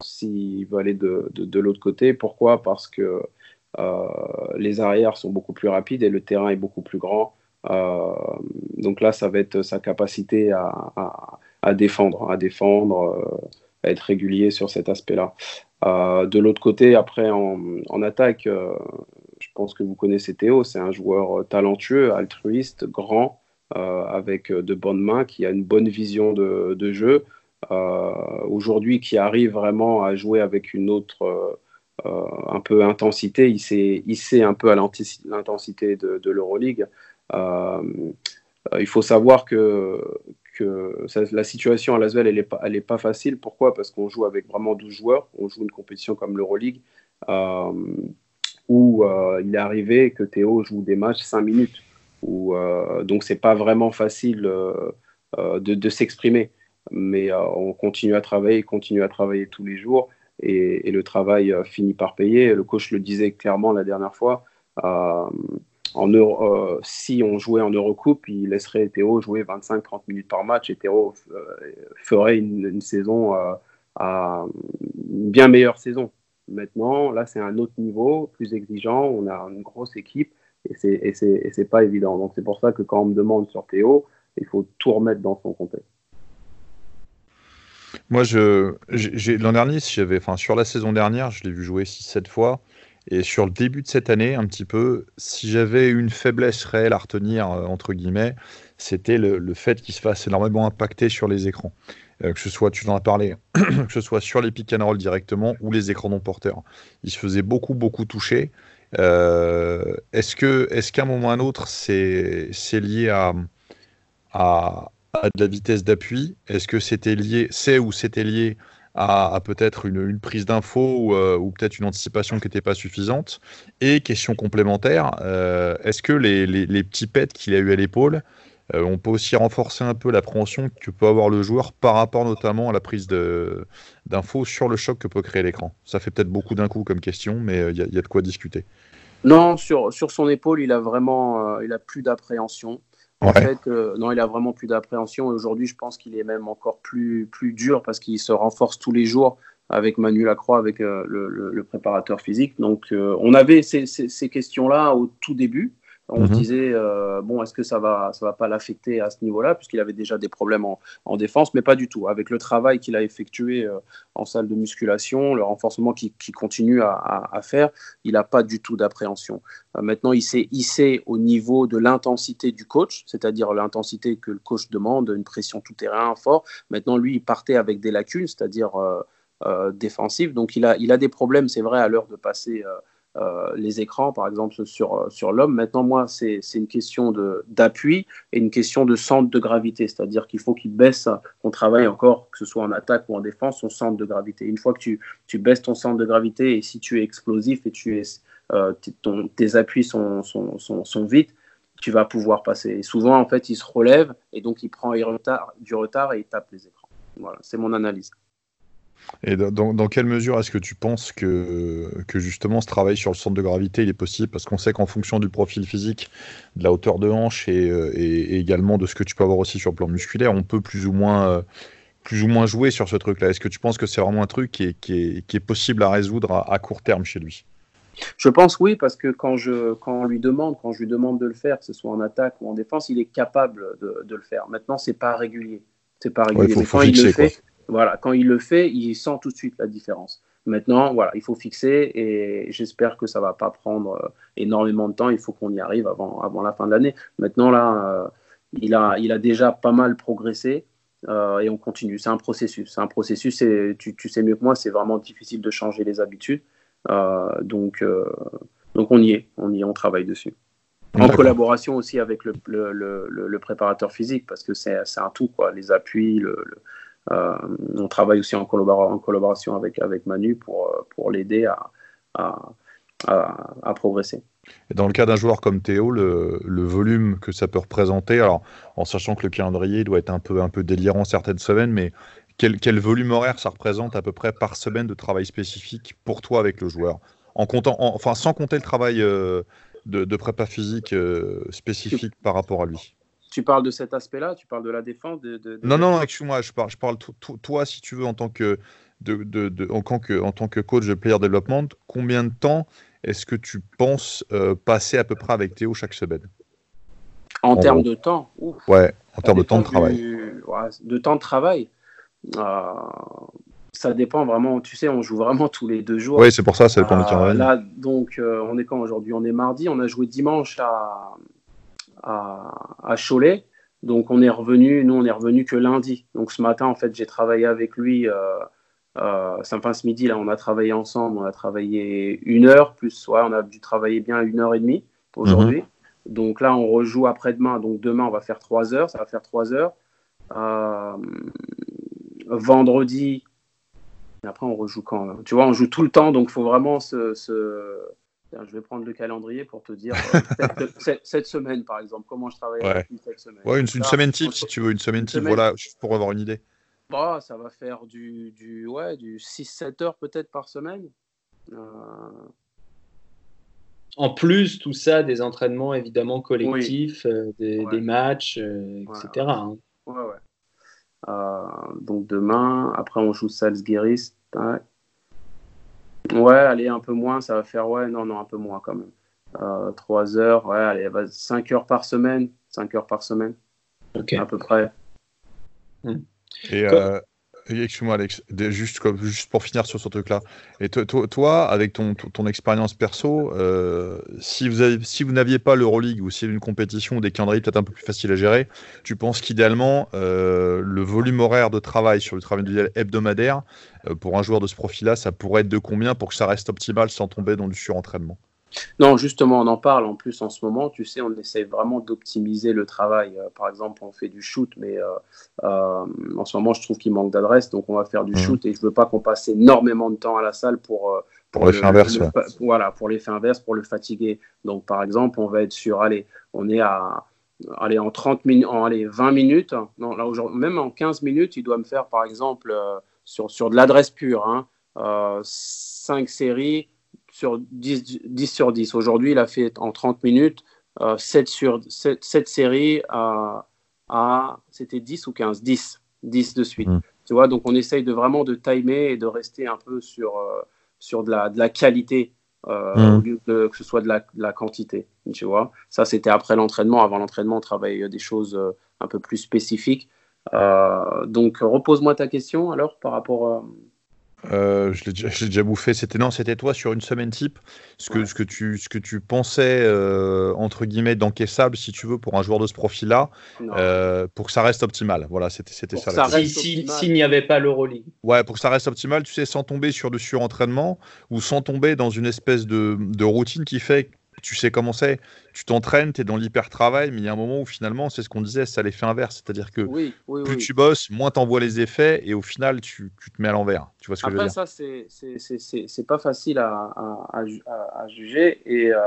s'il veut aller de, l'autre côté. Pourquoi? Parce que les arrières sont beaucoup plus rapides et le terrain est beaucoup plus grand. Euh, donc là, ça va être sa capacité à, défendre, à défendre, euh, à être régulier sur cet aspect-là. de l'autre côté, après en, attaque, je pense que vous connaissez Théo, c'est un joueur talentueux, altruiste, grand, avec de bonnes mains, qui a une bonne vision de, jeu. Aujourd'hui, qui arrive vraiment à jouer avec une autre euh, un peu intensité, il s'est hissé un peu à l'intensité de, de l'Euroleague. Euh, il faut savoir que, la situation à Lasvel, elle n'est pas, pas facile. Pourquoi? Parce qu'on joue avec vraiment 12 joueurs. On joue une compétition comme l'Euroleague, euh, où il est arrivé que Théo joue des matchs 5 minutes. Où, donc, c'est pas vraiment facile de, de s'exprimer. Mais on continue à travailler, continue à travailler tous les jours et, le travail euh, finit par payer. Le coach le disait clairement la dernière fois. Euh, en euh, si on jouait en Eurocoupe, il laisserait Théo jouer 25-30 minutes par match et Théo ferait une, saison à une bien meilleure saison. Maintenant, là, c'est un autre niveau, plus exigeant. On a une grosse équipe et c'est pas évident. Donc, c'est pour ça que quand on me demande sur Théo, il faut tout remettre dans son contexte. Moi, je, l'an dernier, j'avais, enfin, sur la saison dernière, je l'ai vu jouer 6-7 fois. Et sur le début de cette année, un petit peu, si j'avais une faiblesse réelle à retenir, euh, entre guillemets, c'était le, fait qu'il se fasse énormément impacter sur les écrans. Euh, que ce soit, tu en as parlé, que ce soit sur les pick and roll directement ou les écrans non porteurs. Il se faisait beaucoup, beaucoup toucher. Euh, est-ce qu'à un moment ou à un autre, c'est, c'est lié à, à, à de la vitesse d'appui Est-ce que c'était lié, c'est ou c'était lié à, peut-être une, prise d'info euh, ou, peut-être une anticipation qui n'était pas suffisante? Et question complémentaire, euh, est-ce que les, petits pets qu'il a eu à l'épaule, euh, on peut aussi renforcer un peu l'appréhension que peut avoir le joueur par rapport notamment à la prise d'infos sur le choc que peut créer l'écran? Ça fait peut-être beaucoup d'un coup comme question, mais il y, y, a de quoi discuter. Non, sur, sur son épaule, il a vraiment il a plus d'appréhension. En fait, euh, non, il a vraiment plus d'appréhension. Et aujourd'hui, je pense qu'il est même encore plus, plus dur parce qu'il se renforce tous les jours avec Manu Lacroix, avec euh, le, le, préparateur physique. Donc, euh, on avait ces, ces, ces questions-là au tout début. On se mhm. disait, euh, bon, est-ce que ça va, ça va pas l'affecter à ce niveau-là, puisqu'il avait déjà des problèmes en, en, défense, mais pas du tout. Avec le travail qu'il a effectué euh, en salle de musculation, le renforcement qu'il continue à, à, faire, il n'a pas du tout d'appréhension. Euh, maintenant, il s'est hissé au niveau de l'intensité du coach, c'est-à-dire l'intensité que le coach demande, une pression tout terrain fort. Maintenant, lui, il partait avec des lacunes, c'est-à-dire défensives. Donc, il a, il a des problèmes, c'est vrai, à l'heure de passer euh, les écrans, par exemple, sur, sur l'homme. Maintenant, moi, c'est une question d'appui et une question de centre de gravité. C'est-à-dire qu'il faut qu'il baisse, qu'on travaille encore, que ce soit en attaque ou en défense, son centre de gravité. Une fois que tu, tu baisses ton centre de gravité et si tu es explosif et tu es, euh, tes appuis sont, sont, sont, sont vite, tu vas pouvoir passer. Et souvent, en fait, il se relève et donc il prend du retard et il tape les écrans. Voilà, c'est mon analyse. Et dans, dans quelle mesure est-ce que tu penses que, que justement ce travail sur le centre de gravité il est possible? Parce qu'on sait qu'en fonction du profil physique, de la hauteur de hanche et, euh, et, également de ce que tu peux avoir aussi sur le plan musculaire, on peut plus ou moins, euh, plus ou moins jouer sur ce truc-là. Est-ce que tu penses que c'est vraiment un truc qui est, qui est, qui est possible à résoudre à, à, court terme chez lui? Je pense oui, parce que quand, je, quand on lui demande, quand je lui demande de le faire, que ce soit en attaque ou en défense, il est capable de, de le faire. Maintenant, c'est pas régulier. C'est pas régulier. Ouais, faut, faut fixer, il le fait, quoi voilà, quand il le fait, il sent tout de suite la différence. Maintenant, voilà, il faut fixer et j'espère que ça va pas prendre euh, énormément de temps. Il faut qu'on y arrive avant, avant la fin de l'année. Maintenant, là, euh, il, a, il a déjà pas mal progressé euh, et on continue. C'est un processus. C'est un processus et tu, tu, sais mieux que moi, c'est vraiment difficile de changer les habitudes. Euh, donc, donc, on y est. On y est, on travaille dessus. En collaboration aussi avec le, le, le, le préparateur physique parce que c'est un tout, quoi. Les appuis, le on travaille aussi en, collaboration avec, Manu pour, euh, l'aider à, progresser. Dans le cas d'un joueur comme Théo, le, volume que ça peut représenter, alors en sachant que le calendrier doit être un peu, délirant certaines semaines, mais quel, volume horaire ça représente à peu près par semaine de travail spécifique pour toi avec le joueur? En comptant, en, Enfin, sans compter le travail euh, de, de, prépa physique euh, spécifique par rapport à lui tu parles de cet aspect-là Tu parles de la défense de, de, Non, non, excuse-moi, je parle, je parle toi, si tu veux, en tant que, de, en, tant que, en tant que coach de player development, combien de temps est-ce que tu penses euh, passer à peu près avec Théo chaque semaine? En, en termes de temps Ouf. Ouais, en termes de temps de travail. Du... Ouais, de temps de travail euh, ça dépend vraiment, tu sais, on joue vraiment tous les deux jours. Oui, c'est pour ça, le temps euh, Là, donc, euh, on est quand aujourd'hui? On est mardi, on a joué dimanche à, à, à, Cholet. Donc on est revenu, nous on est revenu que lundi. Donc ce matin en fait j'ai travaillé avec lui. Euh, euh, enfin ce midi là on a travaillé ensemble, on a travaillé une heure plus, ouais, on a dû travailler bien une heure et demie aujourd'hui. Mmh. Donc là on rejoue après-demain. Donc demain on va faire trois heures, ça va faire trois heures. Euh, vendredi, après on rejoue quand Tu vois on joue tout le temps donc il faut vraiment se, se je vais prendre le calendrier pour te dire euh, cette, cette, semaine, par exemple, comment je travaille ouais. cette semaine. Ouais, une, une semaine type, si tu veux, une semaine type, voilà, pour avoir une idée. Bah, ça va faire du, du, ouais, du 6-7 heures peut-être par semaine. Euh... En plus, tout ça, des entraînements évidemment collectifs, oui. euh, des, ouais. des, matchs, euh, etc. Ouais, hein. ouais. ouais. Euh, donc demain, après on joue Salzgiris. Ouais, allez, un peu moins, ça va faire, ouais, non, non, un peu moins quand même. Euh, 3 heures, ouais, allez, 5 heures par semaine, 5 heures par semaine, okay. à peu près. Mmh. Et euh, excuse-moi Alex, juste, pour finir sur ce truc-là, et toi, avec ton, expérience perso, euh, si vous avez, si vous n'aviez pas l'Euroleague ou avait une compétition ou des calendriers peut-être un peu plus faciles à gérer, tu penses qu'idéalement, euh, le volume horaire de travail sur le travail hebdomadaire, euh, pour un joueur de ce profil-là, ça pourrait être de combien pour que ça reste optimal sans tomber dans du surentraînement? Non, justement, on en parle en plus en ce moment. Tu sais, on essaie vraiment d'optimiser le travail. Euh, par exemple, on fait du shoot, mais euh, euh, en ce moment, je trouve qu'il manque d'adresse, donc on va faire du mmh. shoot et je veux pas qu'on passe énormément de temps à la salle pour pour, pour l'effet inverse. Le, ouais. Voilà, pour l'effet inverse, pour le fatiguer. Donc, par exemple, on va être sur, allez, on est à allez, en 30 minutes, en allez, 20 minutes. Non, là, même en 15 minutes, il doit me faire, par exemple, sur, sur de l'adresse pure, hein, 5 séries sur 10, 10 sur 10. Aujourd'hui, il a fait en 30 minutes euh, 7, sur, 7, 7 séries à, à c'était 10 ou 15 10. 10 de suite. Mmh. Tu vois, donc on essaye de vraiment de timer et de rester un peu sur, euh, sur de, la, de la qualité euh, mmh. au lieu de, que ce soit de la, de la quantité. Tu vois, ça c'était après l'entraînement. Avant l'entraînement, on travaille des choses euh, un peu plus spécifiques. Euh, donc repose-moi ta question alors par rapport à Euh, je l'ai déjà, déjà, bouffé. C'était non, c'était toi sur une semaine type. Ce que, ce que tu, ce que tu pensais euh, entre guillemets d'encaissable, si tu veux, pour un joueur de ce profil-là, euh, pour que ça reste optimal. Voilà, c'était, c'était ça. ça s'il n'y avait pas l'Euroleague. Ouais, pour que ça reste optimal, tu sais, sans tomber sur du surentraînement ou sans tomber dans une espèce de, de routine qui fait tu sais comment c'est, tu t'entraînes, tu es dans l'hyper-travail, mais il y a un moment où finalement, c'est ce qu'on disait, ça l'effet inverse. C'est-à-dire que plus tu bosses, moins tu envoies les effets et au final, tu, te mets à l'envers. Tu vois ce que Après, je veux dire? ça, c'est pas facile à, à, juger. Et euh,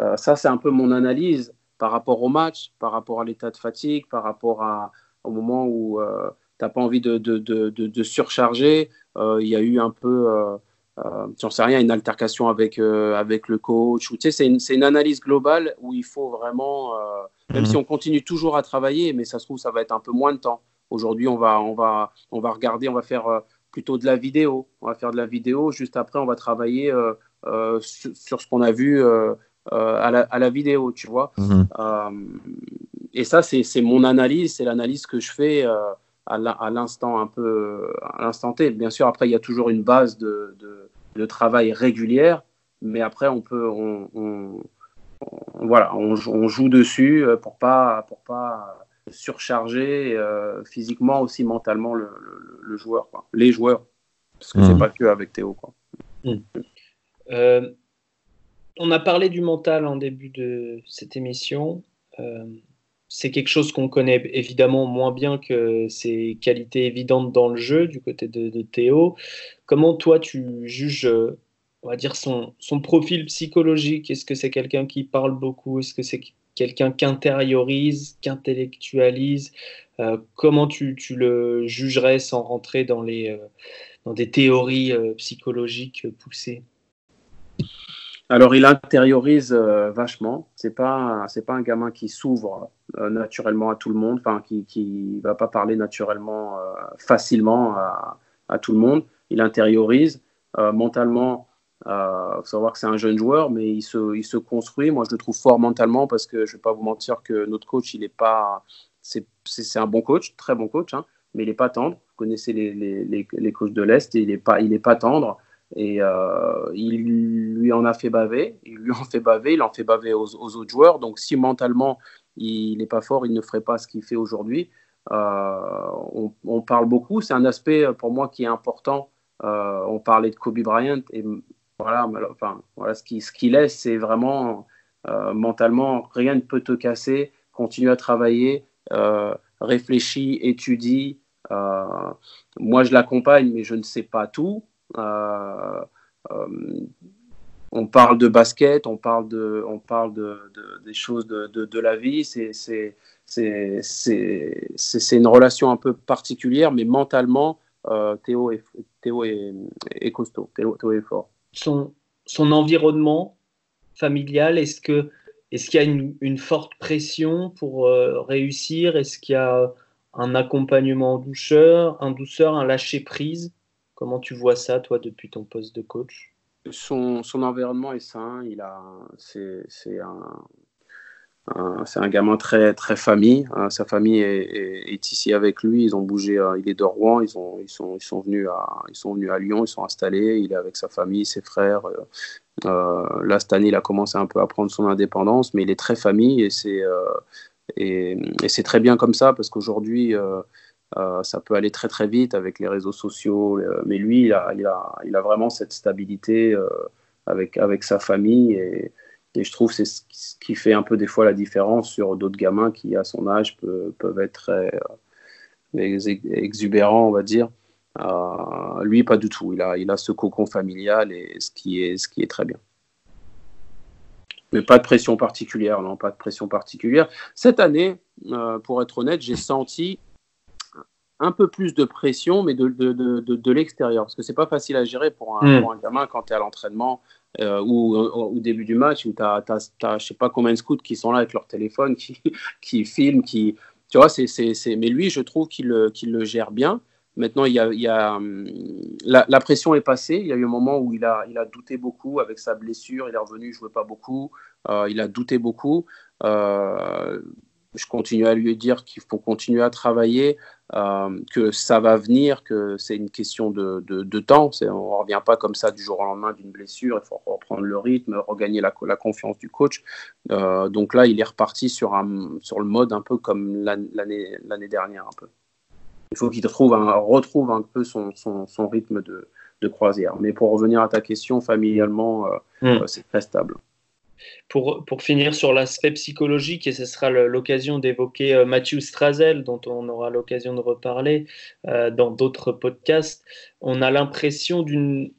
euh, ça, c'est un peu mon analyse par rapport au match, par rapport à l'état de fatigue, par rapport à, au moment où euh, tu n'as pas envie de, de, de, de surcharger. Il y a eu un peu euh, j'en sais rien, une altercation avec, euh, avec le coach. Ou, tu sais, c'est une, une, analyse globale où il faut vraiment, euh, même mhm. si on continue toujours à travailler, mais ça se trouve, ça va être un peu moins de temps. Aujourd'hui, on va, on, va, on va regarder, on va faire euh, plutôt de la vidéo. On va faire de la vidéo. Juste après, on va travailler sur, sur, ce qu'on a vu à la, à, la, vidéo, tu vois. Mhm. et ça, c'est mon analyse, c'est l'analyse que je fais à l'instant un peu à l'instant T. Bien sûr, après il y a toujours une base de, de, travail régulière, mais après on peut on, voilà on, joue dessus euh, pour pas pour pas surcharger euh, physiquement aussi mentalement le, le, joueur quoi. les joueurs parce que c'est mmh. pas que avec Théo quoi. Mmh. Euh, on a parlé du mental en début de cette émission c'est quelque chose qu'on connaît évidemment moins bien que ses qualités évidentes dans le jeu du côté de, Théo. Comment toi tu juges, on va dire, son, profil psychologique? Est-ce que c'est quelqu'un qui parle beaucoup? Est-ce que c'est quelqu'un qui intériorise, qui intellectualise euh, Comment tu, tu, le jugerais sans rentrer dans, les, euh, dans des théories euh, psychologiques poussées? Alors, il intériorise euh, vachement. C'est pas c'est pas un gamin qui s'ouvre euh, naturellement à tout le monde, enfin qui qui va pas parler naturellement euh, facilement à, tout le monde. Il intériorise mentalement. faut savoir que c'est un jeune joueur, mais il se il se construit. Moi, je le trouve fort mentalement parce que je vais pas vous mentir que notre coach, il est pas c'est c'est un bon coach, très bon coach, hein, mais il est pas tendre. Vous connaissez les les, les, les coachs de l'est, il est pas il est pas tendre. Et euh, il lui en a fait baver, il lui en fait baver, il en fait baver aux, autres joueurs. Donc si mentalement il n'est pas fort, il ne ferait pas ce qu'il fait aujourd'hui. Euh, on, parle beaucoup, c'est un aspect pour moi qui est important. Euh, on parlait de Kobe Bryant et voilà, enfin, voilà ce qu'il ce est, c'est vraiment mentalement rien ne peut te casser. Continue à travailler, réfléchis, étudie. moi, je l'accompagne, mais je ne sais pas tout. Euh, euh, on parle de basket, on parle, de, on parle de, des choses de, de, la vie. C'est une relation un peu particulière, mais mentalement, euh, Théo, est, Théo est, est costaud, Théo, Théo, est fort. Son, son environnement familial, est-ce qu'il est y a une, forte pression pour réussir? Est-ce qu'il y a un accompagnement en douceur, un douceur, un lâcher-prise? Comment tu vois ça, toi, depuis ton poste de coach? Son, environnement est sain. Il a, c'est, un, c'est un gamin très, très famille. Hein. Sa famille est, ici avec lui. Ils ont bougé. Euh, il est de Rouen. Ils, ont, ils, sont, ils, sont venus à, ils sont venus à Lyon. Ils sont installés. Il est avec sa famille, ses frères. Euh, euh, là, cette année, il a commencé un peu à prendre son indépendance, mais il est très famille et c'est, et, c'est très bien comme ça parce qu'aujourd'hui, euh, ça peut aller très très vite avec les réseaux sociaux, euh, mais lui, il a, vraiment cette stabilité euh, avec, avec sa famille et, je trouve c'est ce qui fait un peu des fois la différence sur d'autres gamins qui, à son âge, peuvent être exubérants, on va dire. lui, pas du tout. Il a, il a ce cocon familial et ce qui est, ce qui est très bien. Mais pas de pression particulière, non, pas de pression particulière. Cette année, pour être honnête, j'ai senti un peu plus de pression, mais de, de, de, de l'extérieur. Parce que c'est pas facile à gérer pour un, hmm. pour un gamin quand tu es à l'entraînement euh, ou au début du match où tu as, as, je sais pas combien de scouts qui sont là avec leur téléphone, qui, qui filment, qui. Tu vois, c'est, mais lui, je trouve qu'il le, gère bien. Maintenant, il y a, il y a hum, la, la, pression est passée. Il y a eu un moment où il a, il a douté beaucoup avec sa blessure. Il est revenu, il jouait pas beaucoup. Euh, il a douté beaucoup. Euh, je continue à lui dire qu'il faut continuer à travailler. Euh, que ça va venir, que c'est une question de, de, temps. On ne revient pas comme ça du jour au lendemain d'une blessure. Il faut reprendre le rythme, regagner la, la confiance du coach. Euh, donc là, il est reparti sur, un, sur le mode un peu comme l'année dernière. Un peu. Il faut qu'il retrouve un, retrouve un peu son, son, son rythme de, de, croisière. Mais pour revenir à ta question, familialement, euh, mm. c'est très stable. Pour, pour, finir sur l'aspect psychologique, et ce sera l'occasion d'évoquer euh, Mathieu Strazel, dont on aura l'occasion de reparler euh, dans d'autres podcasts, on a l'impression d'une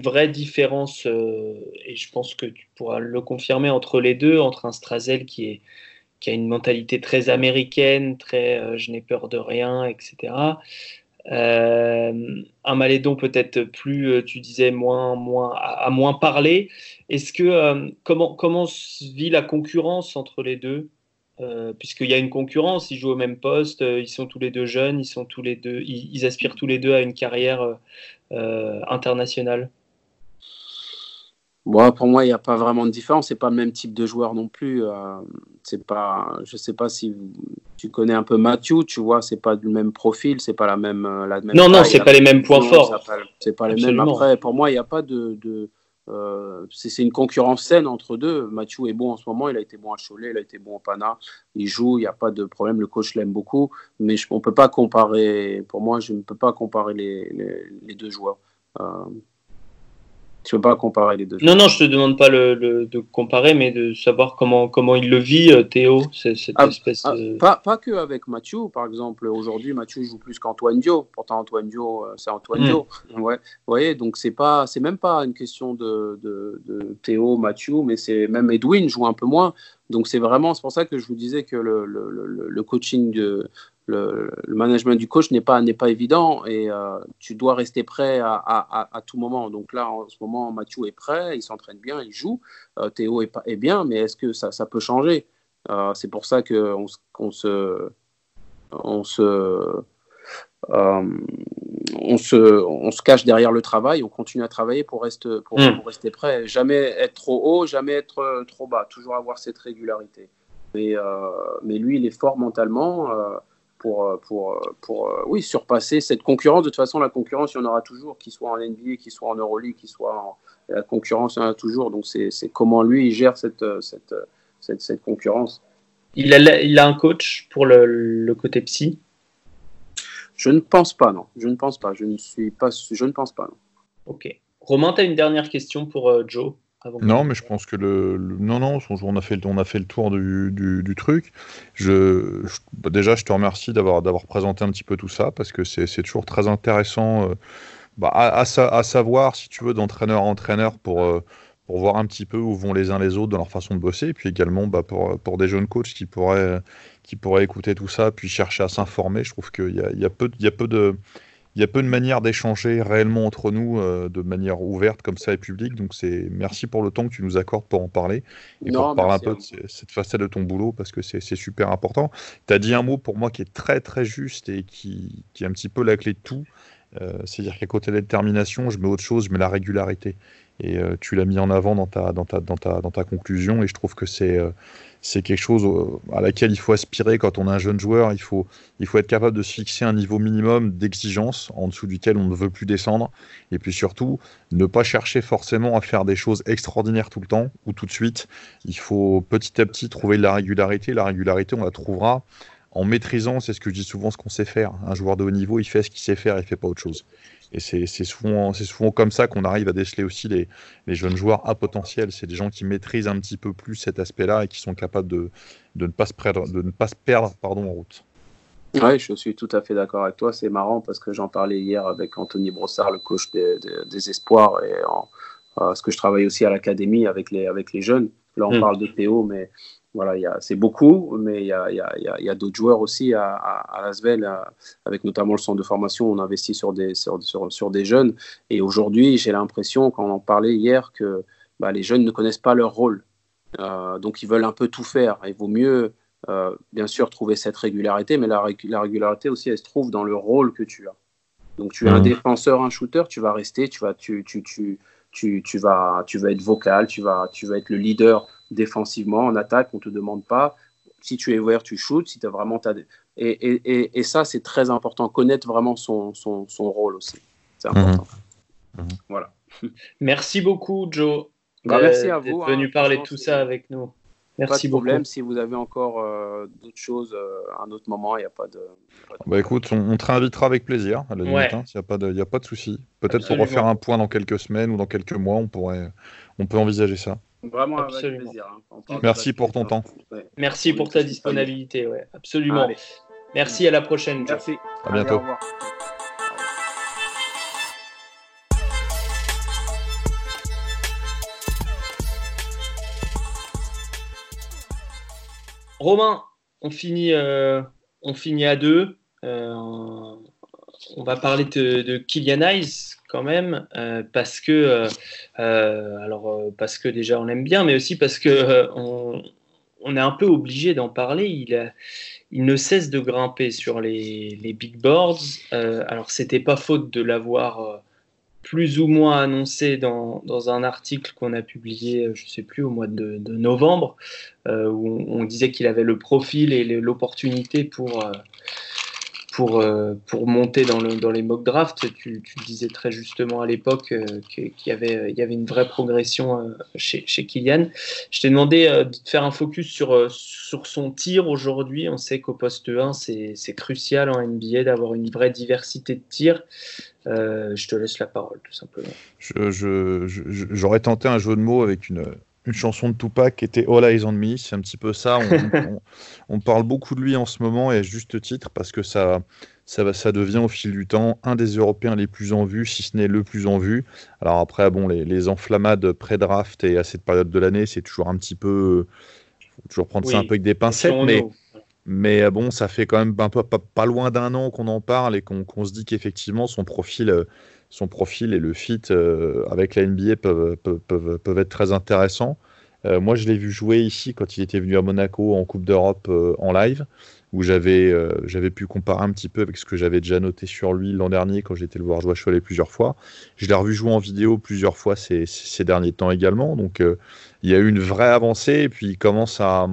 vraie différence, euh, et je pense que tu pourras le confirmer entre les deux, entre un Strazel qui, est, qui a une mentalité très américaine, très je n'ai peur de rien, etc., euh, un Malédon peut-être plus, euh, tu disais, moins, moins, à, moins parler. Est-ce que euh, comment, comment vit la concurrence entre les deux? Puisqu'il y a une concurrence, ils jouent au même poste, ils sont tous les deux jeunes, ils, sont tous les deux, ils aspirent tous les deux à une carrière internationale pour moi, il n'y a pas vraiment de différence. C'est pas le même type de joueur non plus. Euh, c'est pas, je sais pas si tu connais un peu Mathieu. Tu vois, c'est pas le même profil, c'est pas la même, euh, la même. Non, non, c'est pas les mêmes points forts. C'est pas, les mêmes. Après, pour moi, il n'y a pas de. Euh, c'est une concurrence saine entre deux. Mathieu est bon en ce moment, il a été bon à Cholet, il a été bon au Pana, il joue, il n'y a pas de problème, le coach l'aime beaucoup, mais je, on peut pas comparer, pour moi, je ne peux pas comparer les, les, les deux joueurs. Tu peux pas comparer les deux. Non, non, je te demande pas le, de comparer, mais de savoir comment, comment il le vit, euh, Théo, cette ah, espèce ah, pas, pas, que avec Mathieu, par exemple. Aujourd'hui, Mathieu joue plus qu'Antoine Dio. Pourtant, Antoine Dio, euh, c'est Antoine hmm. Dio. Ouais. Vous voyez, donc c'est pas, c'est même pas une question de, de, de Théo, Mathieu, mais c'est même Edwin joue un peu moins. Donc c'est vraiment, c'est pour ça que je vous disais que le, le, le coaching de, le, management du coach n'est pas, n'est pas évident et euh, tu dois rester prêt à, à, tout moment. Donc là, en ce moment, Mathieu est prêt, il s'entraîne bien, il joue. Euh, Théo est, est, bien, mais est-ce que ça, ça peut changer? Euh, C'est pour ça qu'on on se. On se on se, on se cache derrière le travail, on continue à travailler pour, rester, pour, hmm. pour, rester prêt. Jamais être trop haut, jamais être trop bas, toujours avoir cette régularité. Mais, mais lui, il est fort mentalement pour, euh, pour, euh, pour euh, oui, surpasser cette concurrence. De toute façon, la concurrence, il y en aura toujours, qu'il soit en NBA, qu'il soit en Euroleague, qu'il soit en... La concurrence, il y en a toujours. Donc, c'est comment lui, il gère cette, cette, cette, cette concurrence. Il a, il a un coach pour le, le, côté psy? Je ne pense pas, non. Je ne pense pas. Je ne suis pas. Je ne pense pas, non. Ok. Romain, tu as une dernière question pour Joe? Non, mais je pense que le, non, non, on a fait, on a fait le tour du, du, truc. Je, bah, déjà, je te remercie d'avoir d'avoir présenté un petit peu tout ça parce que c'est toujours très intéressant euh, bah, à, à, savoir, si tu veux, d'entraîneur à entraîneur pour, euh, pour voir un petit peu où vont les uns les autres dans leur façon de bosser, et puis également bah, pour, pour des jeunes coachs qui pourraient, qui pourraient écouter tout ça, puis chercher à s'informer. Je trouve qu'il y a, il y, a peu, il y a peu de il y a peu de manières d'échanger réellement entre nous euh, de manière ouverte comme ça et publique. Donc c'est merci pour le temps que tu nous accordes pour en parler et pour parler un peu de cette facette de ton boulot parce que c'est super important. Tu as dit un mot pour moi qui est très très juste et qui, qui est un petit peu la clé de tout. Euh, c'est-à-dire qu'à côté de la détermination, je mets autre chose, je mets la régularité. Et euh, tu l'as mis en avant dans ta, dans, ta, dans, ta, dans ta conclusion et je trouve que c'est c'est quelque chose euh, à laquelle il faut aspirer quand on est un jeune joueur. Il faut, il faut être capable de se fixer un niveau minimum d'exigence en dessous duquel on ne veut plus descendre. Et puis surtout, ne pas chercher forcément à faire des choses extraordinaires tout le temps ou tout de suite. Il faut petit à petit trouver de la régularité. La régularité, on la trouvera en maîtrisant, c'est ce que je dis souvent, ce qu'on sait faire. Un joueur de haut niveau, il fait ce qu'il sait faire, il fait pas autre chose. Et c'est souvent, souvent comme ça qu'on arrive à déceler aussi les, les, jeunes joueurs à potentiel. C'est des gens qui maîtrisent un petit peu plus cet aspect-là et qui sont capables de, de, ne pas se perdre, de ne pas se perdre pardon, en route. Oui, je suis tout à fait d'accord avec toi. C'est marrant parce que j'en parlais hier avec Anthony Brossard, le coach des, des, Espoirs, et en, parce que je travaille aussi à l'académie avec les, avec les jeunes. Là, on hmm. parle de PO, mais voilà, c'est beaucoup, mais il y a, d'autres joueurs aussi à, à, Lasvel, avec notamment le centre de formation, on investit sur des, sur, sur, sur des jeunes. Et aujourd'hui, j'ai l'impression, quand on en parlait hier, que bah, les jeunes ne connaissent pas leur rôle. Euh, donc, ils veulent un peu tout faire. Il vaut mieux, euh, bien sûr, trouver cette régularité, mais la, la, régularité aussi, elle se trouve dans le rôle que tu as. Donc, tu es un mmh. défenseur, un shooter, tu vas rester, tu vas, tu, tu, tu, tu, tu, vas, tu vas être vocal, tu vas, tu vas être le leader défensivement, en attaque, on ne te demande pas. si tu es ouvert, tu shoots. Si tu as vraiment et, et, et, ça, c'est très important. Connaître vraiment son, son, son rôle aussi. C'est Mhm. important. Mhm. Voilà. Merci beaucoup, Joe. Bah, de- merci à d'être vous, venu hein. parler de tout ça avec nous. Pas Merci de beaucoup. problème. Si vous avez encore euh, d'autres choses euh, à un autre moment, il n'y a pas de. pas de- Bah écoute, on, on te réinvitera avec plaisir, à la limite, Ouais. hein, s'il n'y a pas de, y a pas de souci. Peut-être pour refaire un point dans quelques semaines ou dans quelques mois, on pourrait, on peut envisager ça. Vraiment avec Absolument. plaisir. hein. Merci pour ton temps. Ouais. Merci pour ta disponibilité. Ouais, absolument. Allez, Merci, à la prochaine, Joe. merci. À Allez, bientôt. au revoir. Romain, on finit, euh, on finit à deux. Euh, on va parler de, de Kylian Hayes quand même, euh, parce que, euh, euh, alors, parce que déjà on l'aime bien, mais aussi parce que on, est un peu obligé d'en parler. Il, ne cesse de grimper sur les, big boards. Alors, c'était pas faute de l'avoir plus ou moins annoncé dans, un article qu'on a publié, je sais plus, au mois de, novembre, où on, disait qu'il avait le profil et l'opportunité pour, pour, euh, pour monter dans, le, dans les mock drafts. Tu, disais très justement à l'époque euh, qu'il y, avait, une vraie progression euh, chez, Kylian. Je t'ai demandé de faire un focus sur, son tir aujourd'hui. On sait qu'au poste 1, c'est crucial en NBA d'avoir une vraie diversité de tirs. Je te laisse la parole, tout simplement. J'aurais tenté un jeu de mots avec une, une chanson de Tupac qui était All Eyes on Me. C'est un petit peu ça. On, on- on parle beaucoup de lui en ce moment et à juste titre parce que ça, ça, va- ça devient au fil du temps un des Européens les plus en vue, si ce n'est le plus en vue. Alors après, bon, les, les enflammades pré-draft et à cette période de l'année, c'est toujours un petit peu. faut toujours prendre ça un peu avec des pincettes, mais. Mais euh, bon, ça fait quand même un peu, pas, pas loin d'un an qu'on en parle et qu'on qu'on se dit qu'effectivement son profil, euh, son profil et le fit euh, avec la NBA peuvent, peuvent, peuvent, être très intéressants. Euh, moi, je l'ai vu jouer ici quand il était venu à Monaco en Coupe d'Europe euh, en live, où j'avais j'avais pu comparer un petit peu avec ce que j'avais déjà noté sur lui l'an dernier quand j'étais le voir jouer à Cholet plusieurs fois. Je l'ai revu jouer en vidéo plusieurs fois ces, ces derniers temps également. Donc, il y a eu une vraie avancée et puis il commence à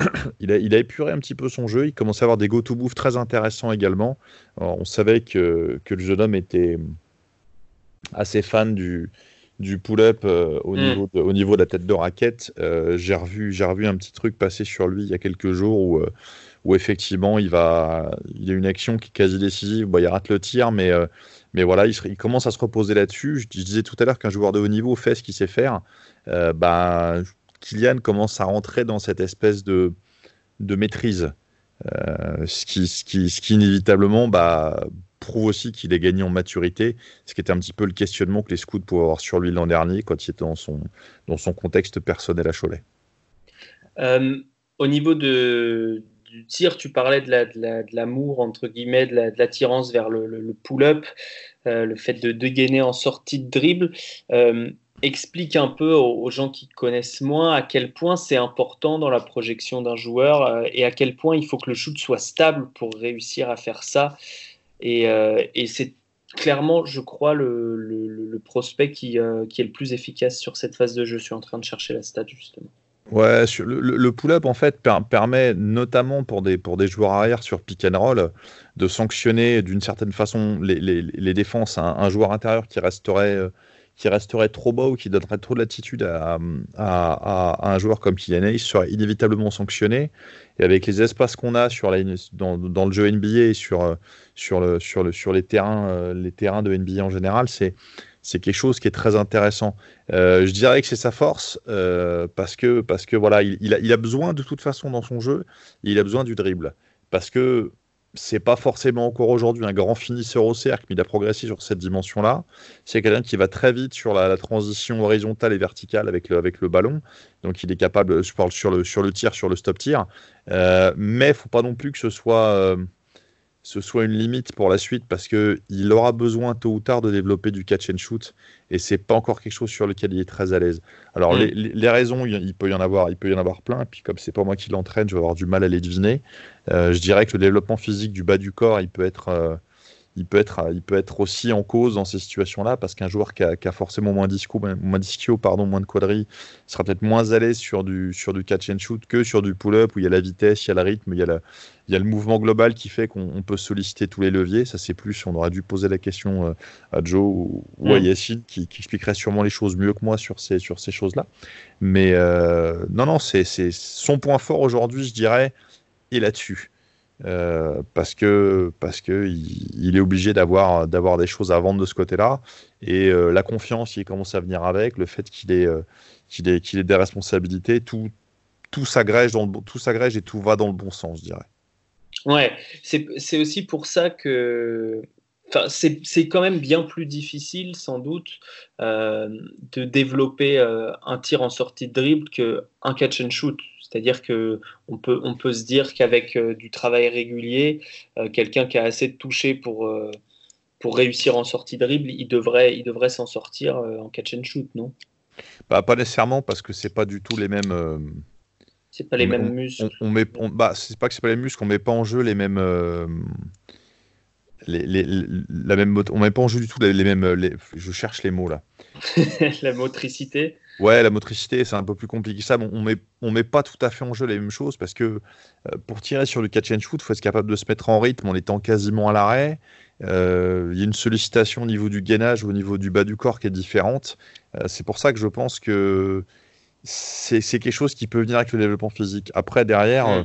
il a, il a épuré un petit peu son jeu. Il commence à avoir des go-to-move très intéressants également. On savait que, que le jeune homme était assez fan du, du pull-up euh, au, Mm. niveau de, au niveau de la tête de raquette. Euh, j'ai revu, j'ai revu un petit truc passer sur lui il y a quelques jours où, euh, où effectivement il, va, il y a une action qui est quasi décisive. Bon, il rate le tir, mais, mais voilà, il, commence à se reposer là-dessus. Je, je disais tout à l'heure qu'un joueur de haut niveau fait ce qu'il sait faire. Bah, Kylian commence à rentrer dans cette espèce de, de maîtrise. Ce, qui, ce, qui, ce qui inévitablement bah, prouve aussi qu'il est gagné en maturité, ce qui était un petit peu le questionnement que les scouts pouvaient avoir sur lui l'an dernier quand il était dans son, dans son contexte personnel à Cholet. Euh, au niveau de, du tir, tu parlais de la- de la- de l'amour, entre guillemets, de la- de l'attirance vers le, pull-up, euh, le fait de dégainer en sortie de dribble. Euh, explique un peu aux, gens qui connaissent moins à quel point c'est important dans la projection d'un joueur et à quel point il faut que le shoot soit stable pour réussir à faire ça. Et, euh, et c'est clairement, je crois, le, prospect qui, euh, qui est le plus efficace sur cette phase de jeu. Je suis en train de chercher la stat, justement. Ouais, le, pull-up en fait per- permet notamment pour des, pour des joueurs arrière sur pick and roll de sanctionner d'une certaine façon les, défenses. Un, un joueur intérieur qui resterait, euh, qui resterait trop bas ou qui donnerait trop de latitude à, à, un joueur comme Kylian serait inévitablement sanctionné. Et avec les espaces qu'on a sur dans, dans le jeu NBA et sur, sur, le, sur, le, sur les, terrains, euh, les terrains de NBA en général, c'est c'est quelque chose qui est très intéressant. Euh, je dirais que c'est sa force euh, parce que parce que voilà, il, il a, il a besoin de toute façon dans son jeu, il a besoin du dribble parce que c'est pas forcément encore aujourd'hui un grand finisseur au cercle, mais il a progressé sur cette dimension-là. C'est quelqu'un qui va très vite sur la, transition horizontale et verticale avec le, ballon. Donc il est capable, je parle sur le, sur le tir, sur le stop tir. Euh, mais il faut pas non plus que ce soit, euh, ce soit une limite pour la suite parce que il aura besoin tôt ou tard de développer du catch and shoot et c'est pas encore quelque chose sur lequel il est très à l'aise. Alors Mm. les, raisons, il, il peut y en avoir, il peut y en avoir plein. Et puis comme c'est pas moi qui l'entraîne, je vais avoir du mal à les deviner. Euh, je dirais que le développement physique du bas du corps, il peut être, euh, il peut être, il peut être aussi en cause dans ces situations-là parce qu'un joueur qui a, forcément moins disco, moins d'ischio, pardon, moins de quadrilles, sera peut-être moins à l'aise sur du, sur du catch and shoot que sur du pull-up où il y a la vitesse, il y a le rythme, il y a, il y a le mouvement global qui fait qu'on peut solliciter tous les leviers. Ça, c'est plus, on aurait dû poser la question euh, à Joe ou, à mm. Yacine qui, expliquerait sûrement les choses mieux que moi sur ces, sur ces choses-là. Mais euh, non, non, c'est son point fort aujourd'hui, je dirais, et là-dessus. Euh, parce que parce que il, est obligé d'avoir d'avoir des choses à vendre de ce côté-là. Et euh, la confiance il commence à venir avec le fait qu'il ait euh, qu'il ait qu'il ait des responsabilités tout tout s'agrège dans tout s'agrège et tout va dans le bon sens je dirais. Ouais c'est aussi pour ça que Enfin, c'est quand même bien plus difficile, sans doute, de développer un tir en sortie de dribble qu'un catch and shoot. C'est-à-dire que on peut, on peut se dire qu'avec euh, du travail régulier, euh, quelqu'un qui a assez de toucher pour, euh, pour réussir en sortie de dribble, il devrait, il devrait s'en sortir en catch and shoot, non? Bah, Pas nécessairement parce que c'est pas du tout les mêmes. C'est pas les mêmes muscles. On, met, bah, c'est pas que c'est pas les muscles, on met pas en jeu les mêmes. Les, les, la même on met pas en jeu du tout les, mêmes. je cherche les mots là. la motricité. Ouais, la motricité, c'est un peu plus compliqué que ça. on met, on met pas tout à fait en jeu les mêmes choses parce que euh, pour tirer sur le catch and shoot, faut être capable de se mettre en rythme en étant quasiment à l'arrêt. Euh, il y a une sollicitation au niveau du gainage, au niveau du bas du corps qui est différente. Euh, c'est pour ça que je pense que c'est quelque chose qui peut venir avec le développement physique. Après, derrière, mm.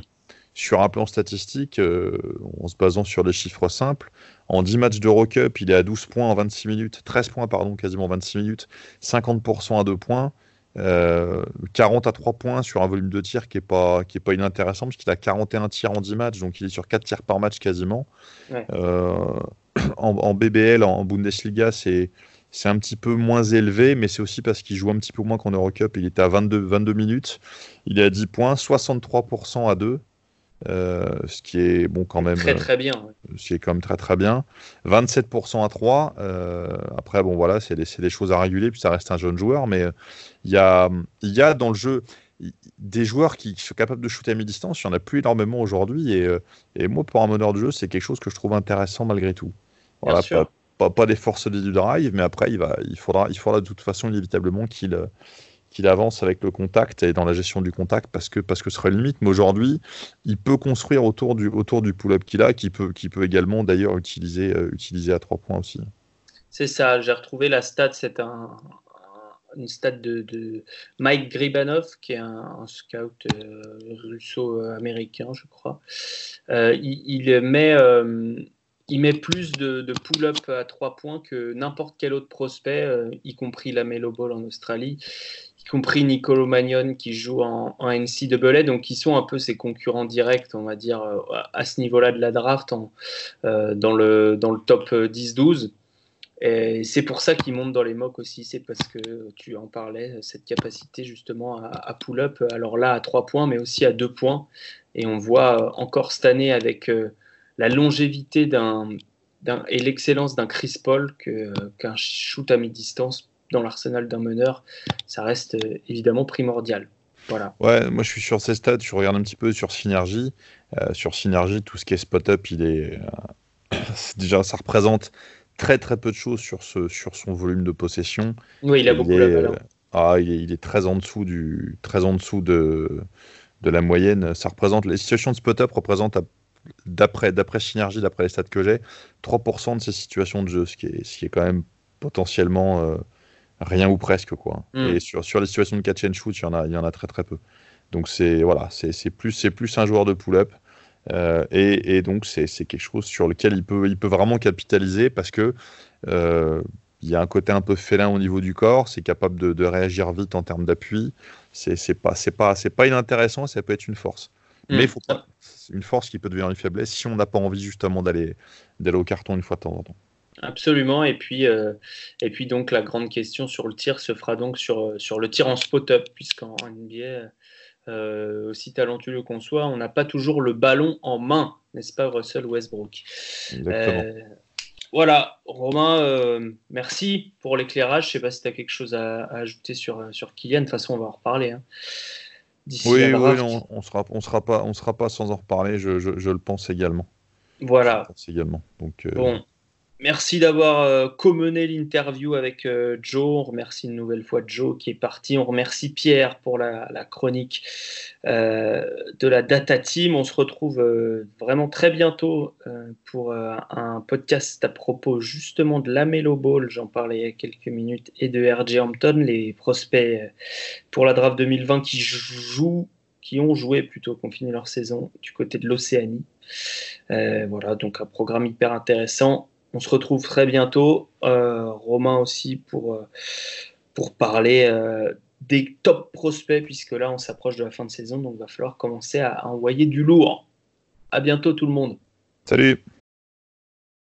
Sur un plan statistique, en se basant sur des chiffres simples, en 10 matchs d'Eurocup, il est à 12 points en 26 minutes, 13 points, pardon, quasiment 26 minutes, 50% à 2 points. 40 euh, à 3 points sur un volume de tir qui n'est pas, qui est pas inintéressant, parce qu'il a 41 tirs en 10 matchs, donc il est sur 4 tirs par match quasiment. Euh, en, BBL, en Bundesliga, c'est c'est un petit peu moins élevé, mais c'est aussi parce qu'il joue un petit peu moins qu'en Eurocup. Il était à 22, 22 minutes, il est à 10 points, 63% à 2. Euh, ce qui est bon quand même très très bien ce qui est quand même très très bien. 27% à 3 euh, après bon voilà c'est des, des, choses à réguler puis ça reste un jeune joueur mais il y a, il y a dans le jeu des joueurs qui sont capables de shooter à mi-distance il n'y en a plus énormément aujourd'hui et, euh, et, moi pour un meneur de jeu c'est quelque chose que je trouve intéressant malgré tout. Voilà, pas, pas, pas, des forces du drive mais après il, va, il, faudra, il faudra de toute façon inévitablement qu'il qu'il avance avec le contact et dans la gestion du contact parce que, parce que ce serait limite. Mais aujourd'hui, il peut construire autour du, autour du pull-up qu'il a, qui peut, qui peut également d'ailleurs utiliser, euh, utiliser à trois points aussi. C'est ça, j'ai retrouvé la stat, c'est un, une stat de, Mike Gribanov, qui est un, scout euh, russo-américain, je crois. Euh, il, met il met plus de, pull-up à trois points que n'importe quel autre prospect, y compris la Melo Ball en Australie compris Nicolo Magnon qui joue en, en NCAA, donc qui sont un peu ses concurrents directs, on va dire, euh, à ce niveau-là de la draft, euh, dans, le, dans le top 10-12. Et c'est pour ça qu'ils montent dans les mocks aussi, c'est parce que tu en parlais, cette capacité justement à, pull-up, alors là à 3 points, mais aussi à 2 points. Et on voit encore cette année avec euh, la longévité d'un, et l'excellence d'un Chris Paul qu'un shoot à mi-distance dans l'arsenal d'un meneur, ça reste euh, évidemment primordial. Voilà. Ouais, moi je suis sur ces stats, je regarde un petit peu sur Synergie. Euh, sur Synergie, tout ce qui est spot-up, il est. Euh, déjà, ça représente très très peu de choses sur, ce, sur son volume de possession. Oui, il a beaucoup la valeur. ah, il est, il est, très en dessous, du, très en dessous de, de la moyenne. Ça représente, les situations de spot-up représentent, d'après, d'après Synergie, d'après les stats que j'ai, 3% de ces situations de jeu, ce qui est, ce qui est quand même potentiellement rien ou presque quoi. Mm. Et sur, sur les situations de catch and shoot, il y en a, il y en a très très peu. Donc c'est voilà, c'est plus c'est plus un joueur de pull-up euh, et, et, donc c'est quelque chose sur lequel il peut il peut vraiment capitaliser parce que euh, il y a un côté un peu félin au niveau du corps, c'est capable de, de, réagir vite en termes d'appui. C'est pas c'est pas c'est pas inintéressant, ça peut être une force. Mm. Mais faut pas une force qui peut devenir une faiblesse si on n'a pas envie justement d'aller d'aller au carton une fois de temps en temps. Absolument. Et puis, euh, et puis donc la grande question sur le tir se fera donc sur, euh, sur le tir en spot-up, puisqu'en NBA, euh, aussi talentueux qu'on soit, on n'a pas toujours le ballon en main, n'est-ce pas, Russell Westbrook? Voilà, Romain, merci pour l'éclairage. Je ne sais pas si tu as quelque chose à, ajouter sur, sur Kylian. De toute façon, on va en reparler. Hein. Oui, oui on ne sera, on sera, pas, on sera pas sans en reparler, je, je, le pense également. Voilà. également. Donc, bon, Merci d'avoir euh, l'interview avec euh, Joe. On remercie une nouvelle fois Joe qui est parti. On remercie Pierre pour la, chronique euh, de la Data Team. On se retrouve vraiment très bientôt pour un podcast à propos justement de la Melo Ball. J'en parlais il y a quelques minutes et de RJ Hampton, les prospects pour la draft 2020 qui jouent, qui ont joué plutôt, qui ont fini leur saison du côté de l'Océanie. voilà, donc un programme hyper intéressant on se retrouve très bientôt. Euh, Romain aussi pour, euh, pour parler euh, des top prospects, puisque là on s'approche de la fin de saison, donc il va falloir commencer à envoyer du lourd. À bientôt tout le monde. Salut